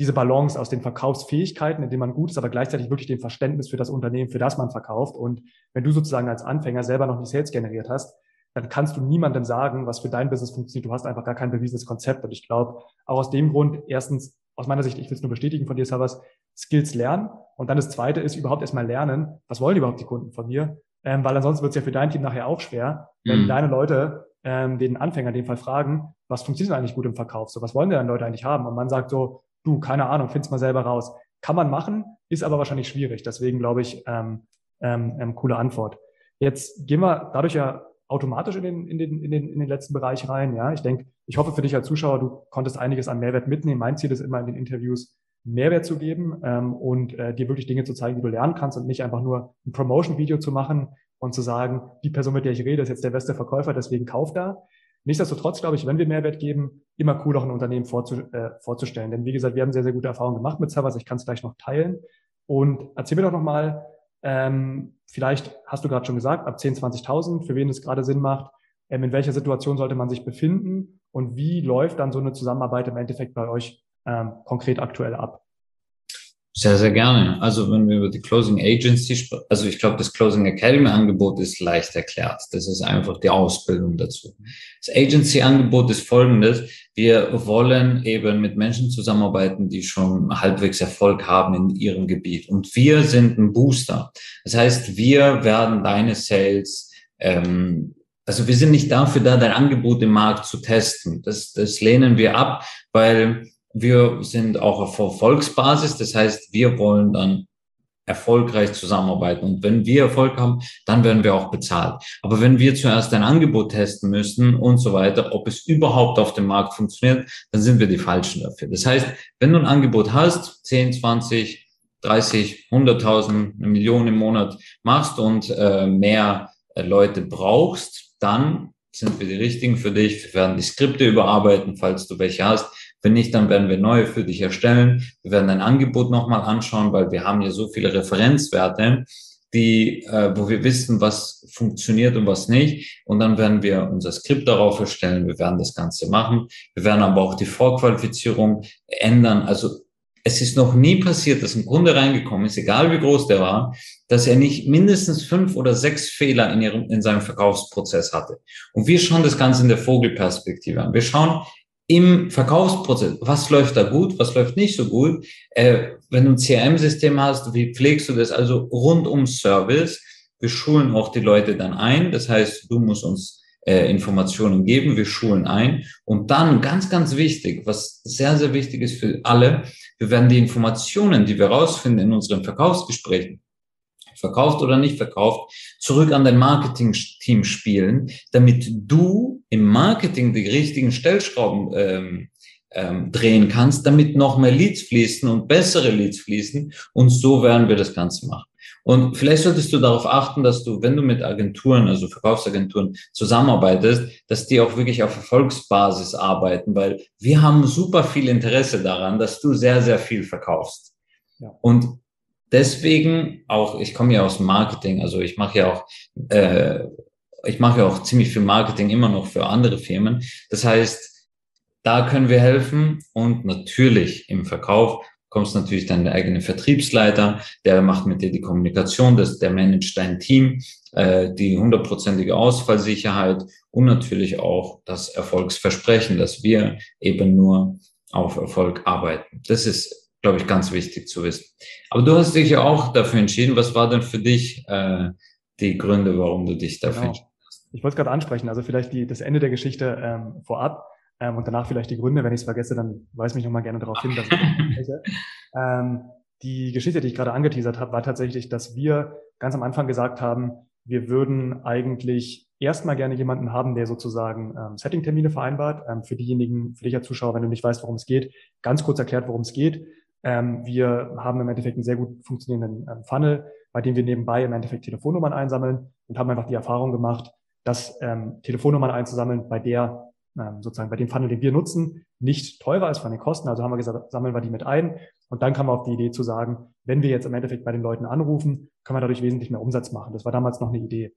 Speaker 1: diese Balance aus den Verkaufsfähigkeiten, in denen man gut ist, aber gleichzeitig wirklich dem Verständnis für das Unternehmen, für das man verkauft. Und wenn du sozusagen als Anfänger selber noch nicht Sales generiert hast, dann kannst du niemandem sagen, was für dein Business funktioniert. Du hast einfach gar kein bewiesenes Konzept. Und ich glaube, auch aus dem Grund, erstens, aus meiner Sicht, ich will es nur bestätigen von dir, Savas, Skills lernen. Und dann das zweite ist überhaupt erstmal lernen, was wollen überhaupt die Kunden von mir? Ähm, weil ansonsten wird es ja für dein Team nachher auch schwer, wenn mhm. deine Leute ähm, den Anfänger in dem Fall fragen, was funktioniert eigentlich gut im Verkauf? So, was wollen denn Leute eigentlich haben? Und man sagt so, du, keine Ahnung, find's mal selber raus. Kann man machen, ist aber wahrscheinlich schwierig. Deswegen glaube ich, ähm, ähm, ähm, coole Antwort. Jetzt gehen wir dadurch ja automatisch in den, in den, in den, in den letzten Bereich rein. Ja, ich denke, ich hoffe für dich als Zuschauer, du konntest einiges an Mehrwert mitnehmen. Mein Ziel ist immer in den Interviews Mehrwert zu geben ähm, und äh, dir wirklich Dinge zu zeigen, die du lernen kannst und nicht einfach nur ein Promotion-Video zu machen, und zu sagen, die Person, mit der ich rede, ist jetzt der beste Verkäufer, deswegen kauft da. Nichtsdestotrotz glaube ich, wenn wir Mehrwert geben, immer cool auch ein Unternehmen vorzu, äh, vorzustellen. Denn wie gesagt, wir haben sehr, sehr gute Erfahrungen gemacht mit Servers. Ich kann es gleich noch teilen. Und erzähl mir doch nochmal, ähm, vielleicht hast du gerade schon gesagt, ab 10, 20.000, für wen es gerade Sinn macht, ähm, in welcher Situation sollte man sich befinden und wie läuft dann so eine Zusammenarbeit im Endeffekt bei euch ähm, konkret aktuell ab?
Speaker 2: Sehr, sehr gerne. Also wenn wir über die Closing Agency sprechen, also ich glaube, das Closing Academy Angebot ist leicht erklärt. Das ist einfach die Ausbildung dazu. Das Agency Angebot ist folgendes. Wir wollen eben mit Menschen zusammenarbeiten, die schon halbwegs Erfolg haben in ihrem Gebiet. Und wir sind ein Booster. Das heißt, wir werden deine Sales ähm, also wir sind nicht dafür da, dein Angebot im Markt zu testen. Das, das lehnen wir ab, weil wir sind auch auf Erfolgsbasis. Das heißt, wir wollen dann erfolgreich zusammenarbeiten. Und wenn wir Erfolg haben, dann werden wir auch bezahlt. Aber wenn wir zuerst ein Angebot testen müssen und so weiter, ob es überhaupt auf dem Markt funktioniert, dann sind wir die Falschen dafür. Das heißt, wenn du ein Angebot hast, 10, 20, 30, 100.000, eine Million im Monat machst und äh, mehr äh, Leute brauchst, dann sind wir die richtigen für dich. Wir werden die Skripte überarbeiten, falls du welche hast. Wenn nicht, dann werden wir neue für dich erstellen. Wir werden dein Angebot nochmal anschauen, weil wir haben ja so viele Referenzwerte, die, äh, wo wir wissen, was funktioniert und was nicht. Und dann werden wir unser Skript darauf erstellen. Wir werden das Ganze machen. Wir werden aber auch die Vorqualifizierung ändern. Also es ist noch nie passiert, dass ein Kunde reingekommen ist, egal wie groß der war, dass er nicht mindestens fünf oder sechs Fehler in, ihrem, in seinem Verkaufsprozess hatte. Und wir schauen das Ganze in der Vogelperspektive an. Wir schauen, im Verkaufsprozess, was läuft da gut, was läuft nicht so gut. Äh, wenn du ein CRM-System hast, wie pflegst du das? Also rund um Service. Wir schulen auch die Leute dann ein. Das heißt, du musst uns äh, Informationen geben, wir schulen ein. Und dann, ganz, ganz wichtig, was sehr, sehr wichtig ist für alle, wir werden die Informationen, die wir rausfinden in unseren Verkaufsgesprächen, verkauft oder nicht verkauft, zurück an dein Marketing-Team spielen, damit du im Marketing die richtigen Stellschrauben ähm, ähm, drehen kannst, damit noch mehr Leads fließen und bessere Leads fließen. Und so werden wir das Ganze machen. Und vielleicht solltest du darauf achten, dass du, wenn du mit Agenturen, also Verkaufsagenturen zusammenarbeitest, dass die auch wirklich auf Erfolgsbasis arbeiten, weil wir haben super viel Interesse daran, dass du sehr, sehr viel verkaufst. Ja. Und deswegen auch, ich komme ja aus Marketing, also ich mache ja auch, äh, ich mache ja auch ziemlich viel Marketing immer noch für andere Firmen. Das heißt, da können wir helfen und natürlich im Verkauf kommst natürlich der eigene Vertriebsleiter, der macht mit dir die Kommunikation, das, der managt dein Team, äh, die hundertprozentige Ausfallsicherheit und natürlich auch das Erfolgsversprechen, dass wir eben nur auf Erfolg arbeiten. Das ist, glaube ich, ganz wichtig zu wissen. Aber du hast dich ja auch dafür entschieden. Was war denn für dich äh, die Gründe, warum du dich dafür genau. entschieden hast?
Speaker 1: Ich wollte es gerade ansprechen, also vielleicht die, das Ende der Geschichte ähm, vorab ähm, und danach vielleicht die Gründe. Wenn ich es vergesse, dann weise mich nochmal gerne darauf hin, dass ich ähm, Die Geschichte, die ich gerade angeteasert habe, war tatsächlich, dass wir ganz am Anfang gesagt haben, wir würden eigentlich erstmal gerne jemanden haben, der sozusagen ähm, Setting-Termine vereinbart. Ähm, für diejenigen, für dich als Zuschauer, wenn du nicht weißt, worum es geht, ganz kurz erklärt, worum es geht. Ähm, wir haben im Endeffekt einen sehr gut funktionierenden ähm, Funnel, bei dem wir nebenbei im Endeffekt Telefonnummern einsammeln und haben einfach die Erfahrung gemacht, dass ähm, Telefonnummern einzusammeln, bei der ähm, sozusagen bei dem Funnel, den wir nutzen, nicht teurer ist von den Kosten. Also haben wir gesagt, sammeln wir die mit ein. Und dann kam auf die Idee zu sagen, wenn wir jetzt im Endeffekt bei den Leuten anrufen, können wir dadurch wesentlich mehr Umsatz machen. Das war damals noch eine Idee.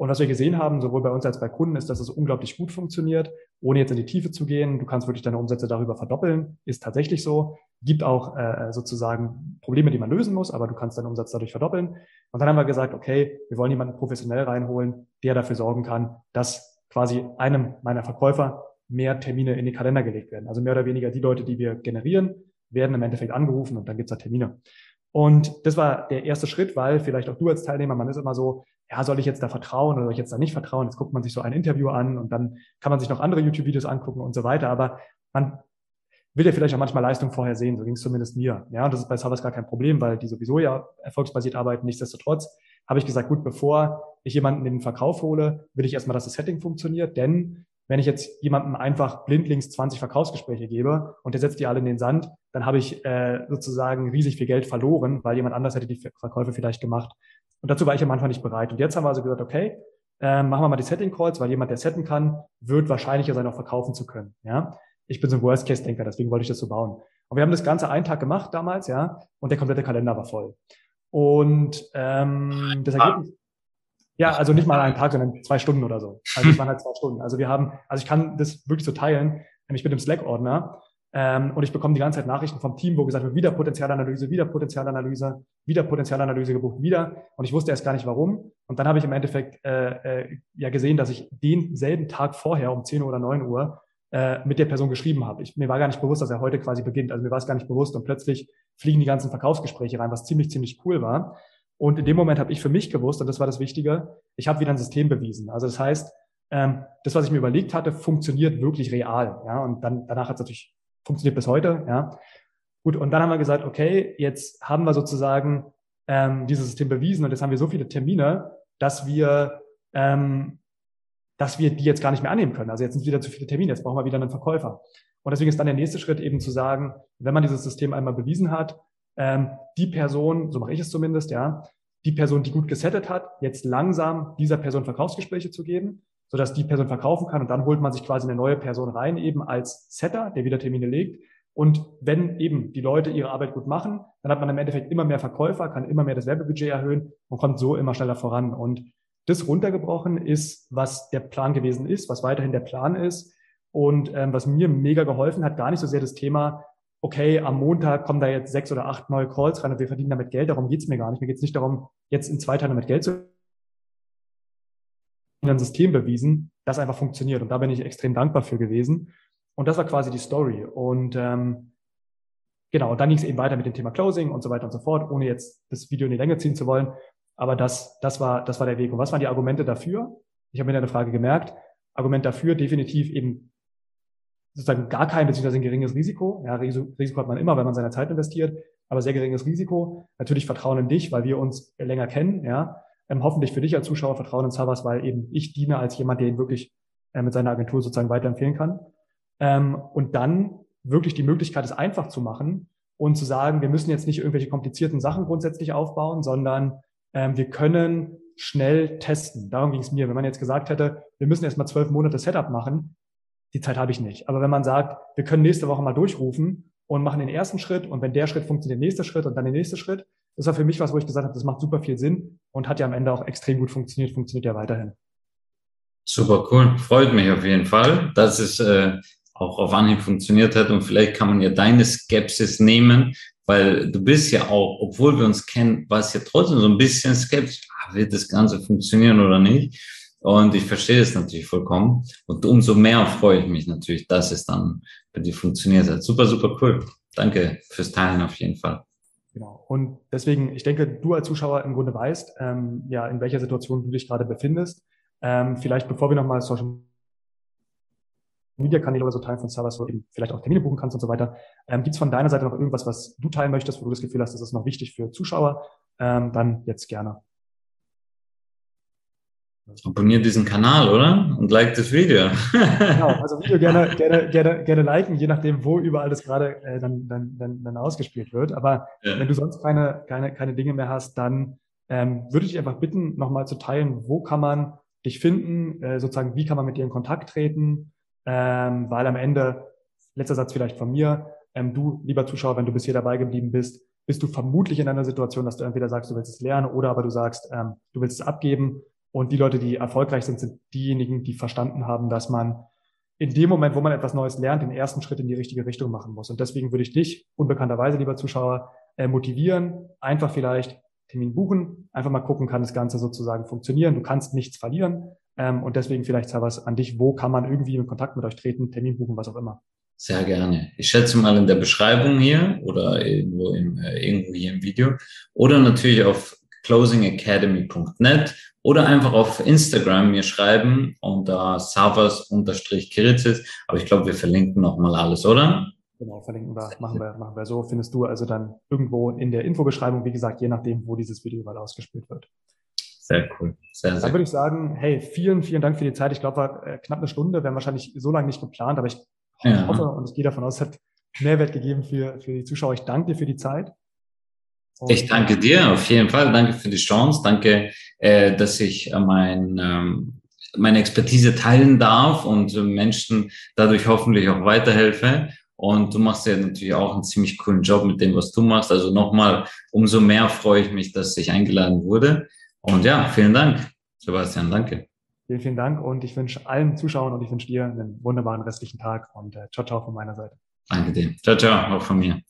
Speaker 1: Und was wir gesehen haben, sowohl bei uns als bei Kunden, ist, dass es unglaublich gut funktioniert, ohne jetzt in die Tiefe zu gehen. Du kannst wirklich deine Umsätze darüber verdoppeln, ist tatsächlich so. Gibt auch äh, sozusagen Probleme, die man lösen muss, aber du kannst deinen Umsatz dadurch verdoppeln. Und dann haben wir gesagt, okay, wir wollen jemanden professionell reinholen, der dafür sorgen kann, dass quasi einem meiner Verkäufer mehr Termine in den Kalender gelegt werden. Also mehr oder weniger die Leute, die wir generieren, werden im Endeffekt angerufen und dann gibt's da Termine. Und das war der erste Schritt, weil vielleicht auch du als Teilnehmer, man ist immer so, ja, soll ich jetzt da vertrauen oder soll ich jetzt da nicht vertrauen? Jetzt guckt man sich so ein Interview an und dann kann man sich noch andere YouTube-Videos angucken und so weiter. Aber man will ja vielleicht auch manchmal Leistung vorher sehen. So ging es zumindest mir. Ja, und das ist bei Savas gar kein Problem, weil die sowieso ja erfolgsbasiert arbeiten. Nichtsdestotrotz habe ich gesagt, gut, bevor ich jemanden in den Verkauf hole, will ich erstmal, dass das Setting funktioniert, denn wenn ich jetzt jemandem einfach blindlings 20 Verkaufsgespräche gebe und der setzt die alle in den Sand, dann habe ich äh, sozusagen riesig viel Geld verloren, weil jemand anders hätte die Verkäufe vielleicht gemacht. Und dazu war ich am Anfang nicht bereit. Und jetzt haben wir also gesagt, okay, äh, machen wir mal die Setting Calls, weil jemand, der setten kann, wird wahrscheinlicher sein, auch verkaufen zu können. Ja, ich bin so ein Worst-Case-Denker, deswegen wollte ich das so bauen. Und wir haben das Ganze einen Tag gemacht damals, ja, und der komplette Kalender war voll. Und ähm, das Ergebnis, ja, also nicht mal einen Tag, sondern zwei Stunden oder so. Also es waren halt zwei Stunden. Also wir haben, also ich kann das wirklich so teilen. Ich bin im Slack-Ordner ähm, und ich bekomme die ganze Zeit Nachrichten vom Team, wo gesagt wird, wieder Potenzialanalyse, wieder Potenzialanalyse, wieder Potenzialanalyse gebucht, wieder. Und ich wusste erst gar nicht warum. Und dann habe ich im Endeffekt äh, äh, ja gesehen, dass ich denselben Tag vorher um 10 Uhr oder 9 Uhr äh, mit der Person geschrieben habe. Ich, mir war gar nicht bewusst, dass er heute quasi beginnt. Also mir war es gar nicht bewusst und plötzlich fliegen die ganzen Verkaufsgespräche rein, was ziemlich, ziemlich cool war. Und in dem Moment habe ich für mich gewusst, und das war das Wichtige, ich habe wieder ein System bewiesen. Also das heißt, ähm, das, was ich mir überlegt hatte, funktioniert wirklich real. Ja, und dann danach hat es natürlich funktioniert bis heute. Ja, gut. Und dann haben wir gesagt, okay, jetzt haben wir sozusagen ähm, dieses System bewiesen und jetzt haben wir so viele Termine, dass wir ähm, dass wir die jetzt gar nicht mehr annehmen können. Also jetzt sind wieder zu viele Termine, jetzt brauchen wir wieder einen Verkäufer. Und deswegen ist dann der nächste Schritt eben zu sagen, wenn man dieses System einmal bewiesen hat, ähm, die Person, so mache ich es zumindest, ja, die Person, die gut gesettet hat, jetzt langsam dieser Person Verkaufsgespräche zu geben, sodass die Person verkaufen kann und dann holt man sich quasi eine neue Person rein, eben als Setter, der wieder Termine legt. Und wenn eben die Leute ihre Arbeit gut machen, dann hat man im Endeffekt immer mehr Verkäufer, kann immer mehr das Werbebudget erhöhen und kommt so immer schneller voran. Und das runtergebrochen ist, was der Plan gewesen ist, was weiterhin der Plan ist. Und ähm, was mir mega geholfen hat, gar nicht so sehr das Thema, okay, am Montag kommen da jetzt sechs oder acht neue Calls rein und wir verdienen damit Geld. Darum geht's mir gar nicht. Mir geht's nicht darum, jetzt in zwei Tagen damit Geld zu ein System bewiesen, das einfach funktioniert. Und da bin ich extrem dankbar für gewesen. Und das war quasi die Story. Und ähm, genau, und dann ging es eben weiter mit dem Thema Closing und so weiter und so fort, ohne jetzt das Video in die Länge ziehen zu wollen. Aber das, das, war, das war der Weg. Und was waren die Argumente dafür? Ich habe mir eine Frage gemerkt. Argument dafür definitiv eben sozusagen gar kein beziehungsweise ein geringes Risiko. Ja, Risiko hat man immer, wenn man seine Zeit investiert, aber sehr geringes Risiko. Natürlich Vertrauen in dich, weil wir uns länger kennen. Ja, ähm, hoffentlich für dich als Zuschauer Vertrauen in Savas, weil eben ich diene als jemand, der ihn wirklich äh, mit seiner Agentur sozusagen weiterempfehlen kann. Ähm, und dann wirklich die Möglichkeit, es einfach zu machen und zu sagen, wir müssen jetzt nicht irgendwelche komplizierten Sachen grundsätzlich aufbauen, sondern ähm, wir können schnell testen. Darum ging es mir. Wenn man jetzt gesagt hätte, wir müssen erst mal zwölf Monate Setup machen, die Zeit habe ich nicht. Aber wenn man sagt, wir können nächste Woche mal durchrufen und machen den ersten Schritt und wenn der Schritt funktioniert, der nächste Schritt und dann der nächste Schritt, das war für mich was, wo ich gesagt habe, das macht super viel Sinn und hat ja am Ende auch extrem gut funktioniert, funktioniert ja weiterhin.
Speaker 2: Super cool, freut mich auf jeden Fall, dass es äh, auch auf Anhieb funktioniert hat und vielleicht kann man ja deine Skepsis nehmen, weil du bist ja auch, obwohl wir uns kennen, warst ja trotzdem so ein bisschen skeptisch, ah, wird das Ganze funktionieren oder nicht? Und ich verstehe es natürlich vollkommen. Und umso mehr freue ich mich natürlich, dass es dann bei dir funktioniert. Super, super cool. Danke fürs Teilen auf jeden Fall.
Speaker 1: Genau. Und deswegen, ich denke, du als Zuschauer im Grunde weißt, ähm, ja, in welcher Situation du dich gerade befindest. Ähm, vielleicht, bevor wir nochmal Social Media Kanäle oder so teilen von Servers, wo du eben vielleicht auch Termine buchen kannst und so weiter. Ähm, Gibt es von deiner Seite noch irgendwas, was du teilen möchtest, wo du das Gefühl hast, das ist noch wichtig für Zuschauer? Ähm, dann jetzt gerne.
Speaker 2: Abonniert diesen Kanal, oder? Und like das Video.
Speaker 1: genau, also Video gerne, gerne, gerne, gerne liken, je nachdem, wo überall das gerade äh, dann, dann, dann, dann ausgespielt wird. Aber ja. wenn du sonst keine, keine, keine Dinge mehr hast, dann ähm, würde ich dich einfach bitten, nochmal zu teilen, wo kann man dich finden, äh, sozusagen, wie kann man mit dir in Kontakt treten, ähm, weil am Ende, letzter Satz vielleicht von mir, ähm, du, lieber Zuschauer, wenn du bis hier dabei geblieben bist, bist du vermutlich in einer Situation, dass du entweder sagst, du willst es lernen oder aber du sagst, ähm, du willst es abgeben und die Leute, die erfolgreich sind, sind diejenigen, die verstanden haben, dass man in dem Moment, wo man etwas Neues lernt, den ersten Schritt in die richtige Richtung machen muss. Und deswegen würde ich dich, unbekannterweise, lieber Zuschauer, äh, motivieren, einfach vielleicht Termin buchen, einfach mal gucken, kann das Ganze sozusagen funktionieren. Du kannst nichts verlieren. Ähm, und deswegen vielleicht was an dich, wo kann man irgendwie in Kontakt mit euch treten, Termin buchen, was auch immer.
Speaker 2: Sehr gerne. Ich schätze mal in der Beschreibung hier oder irgendwo, im, äh, irgendwo hier im Video oder natürlich auf closingacademy.net oder einfach auf Instagram mir schreiben unter savas-kiritzis. Aber ich glaube, wir verlinken nochmal alles, oder?
Speaker 1: Genau, verlinken wir, machen wir, machen wir so. Findest du also dann irgendwo in der Infobeschreibung, wie gesagt, je nachdem, wo dieses Video mal ausgespielt wird.
Speaker 2: Sehr cool. Sehr, sehr
Speaker 1: Dann würde ich sagen, hey, vielen, vielen Dank für die Zeit. Ich glaube, war äh, knapp eine Stunde, wir haben wahrscheinlich so lange nicht geplant, aber ich ja. hoffe und ich gehe davon aus, es hat Mehrwert gegeben für, für die Zuschauer. Ich danke dir für die Zeit.
Speaker 2: Und ich danke dir auf jeden Fall. Danke für die Chance. Danke, äh, dass ich äh, mein, ähm, meine Expertise teilen darf und äh, Menschen dadurch hoffentlich auch weiterhelfe. Und du machst ja natürlich auch einen ziemlich coolen Job mit dem, was du machst. Also nochmal, umso mehr freue ich mich, dass ich eingeladen wurde. Und ja, vielen Dank, Sebastian. Danke.
Speaker 1: Vielen, vielen Dank und ich wünsche allen Zuschauern und ich wünsche dir einen wunderbaren restlichen Tag und äh, ciao, ciao von meiner Seite.
Speaker 2: Danke dir. Ciao, ciao, auch von mir.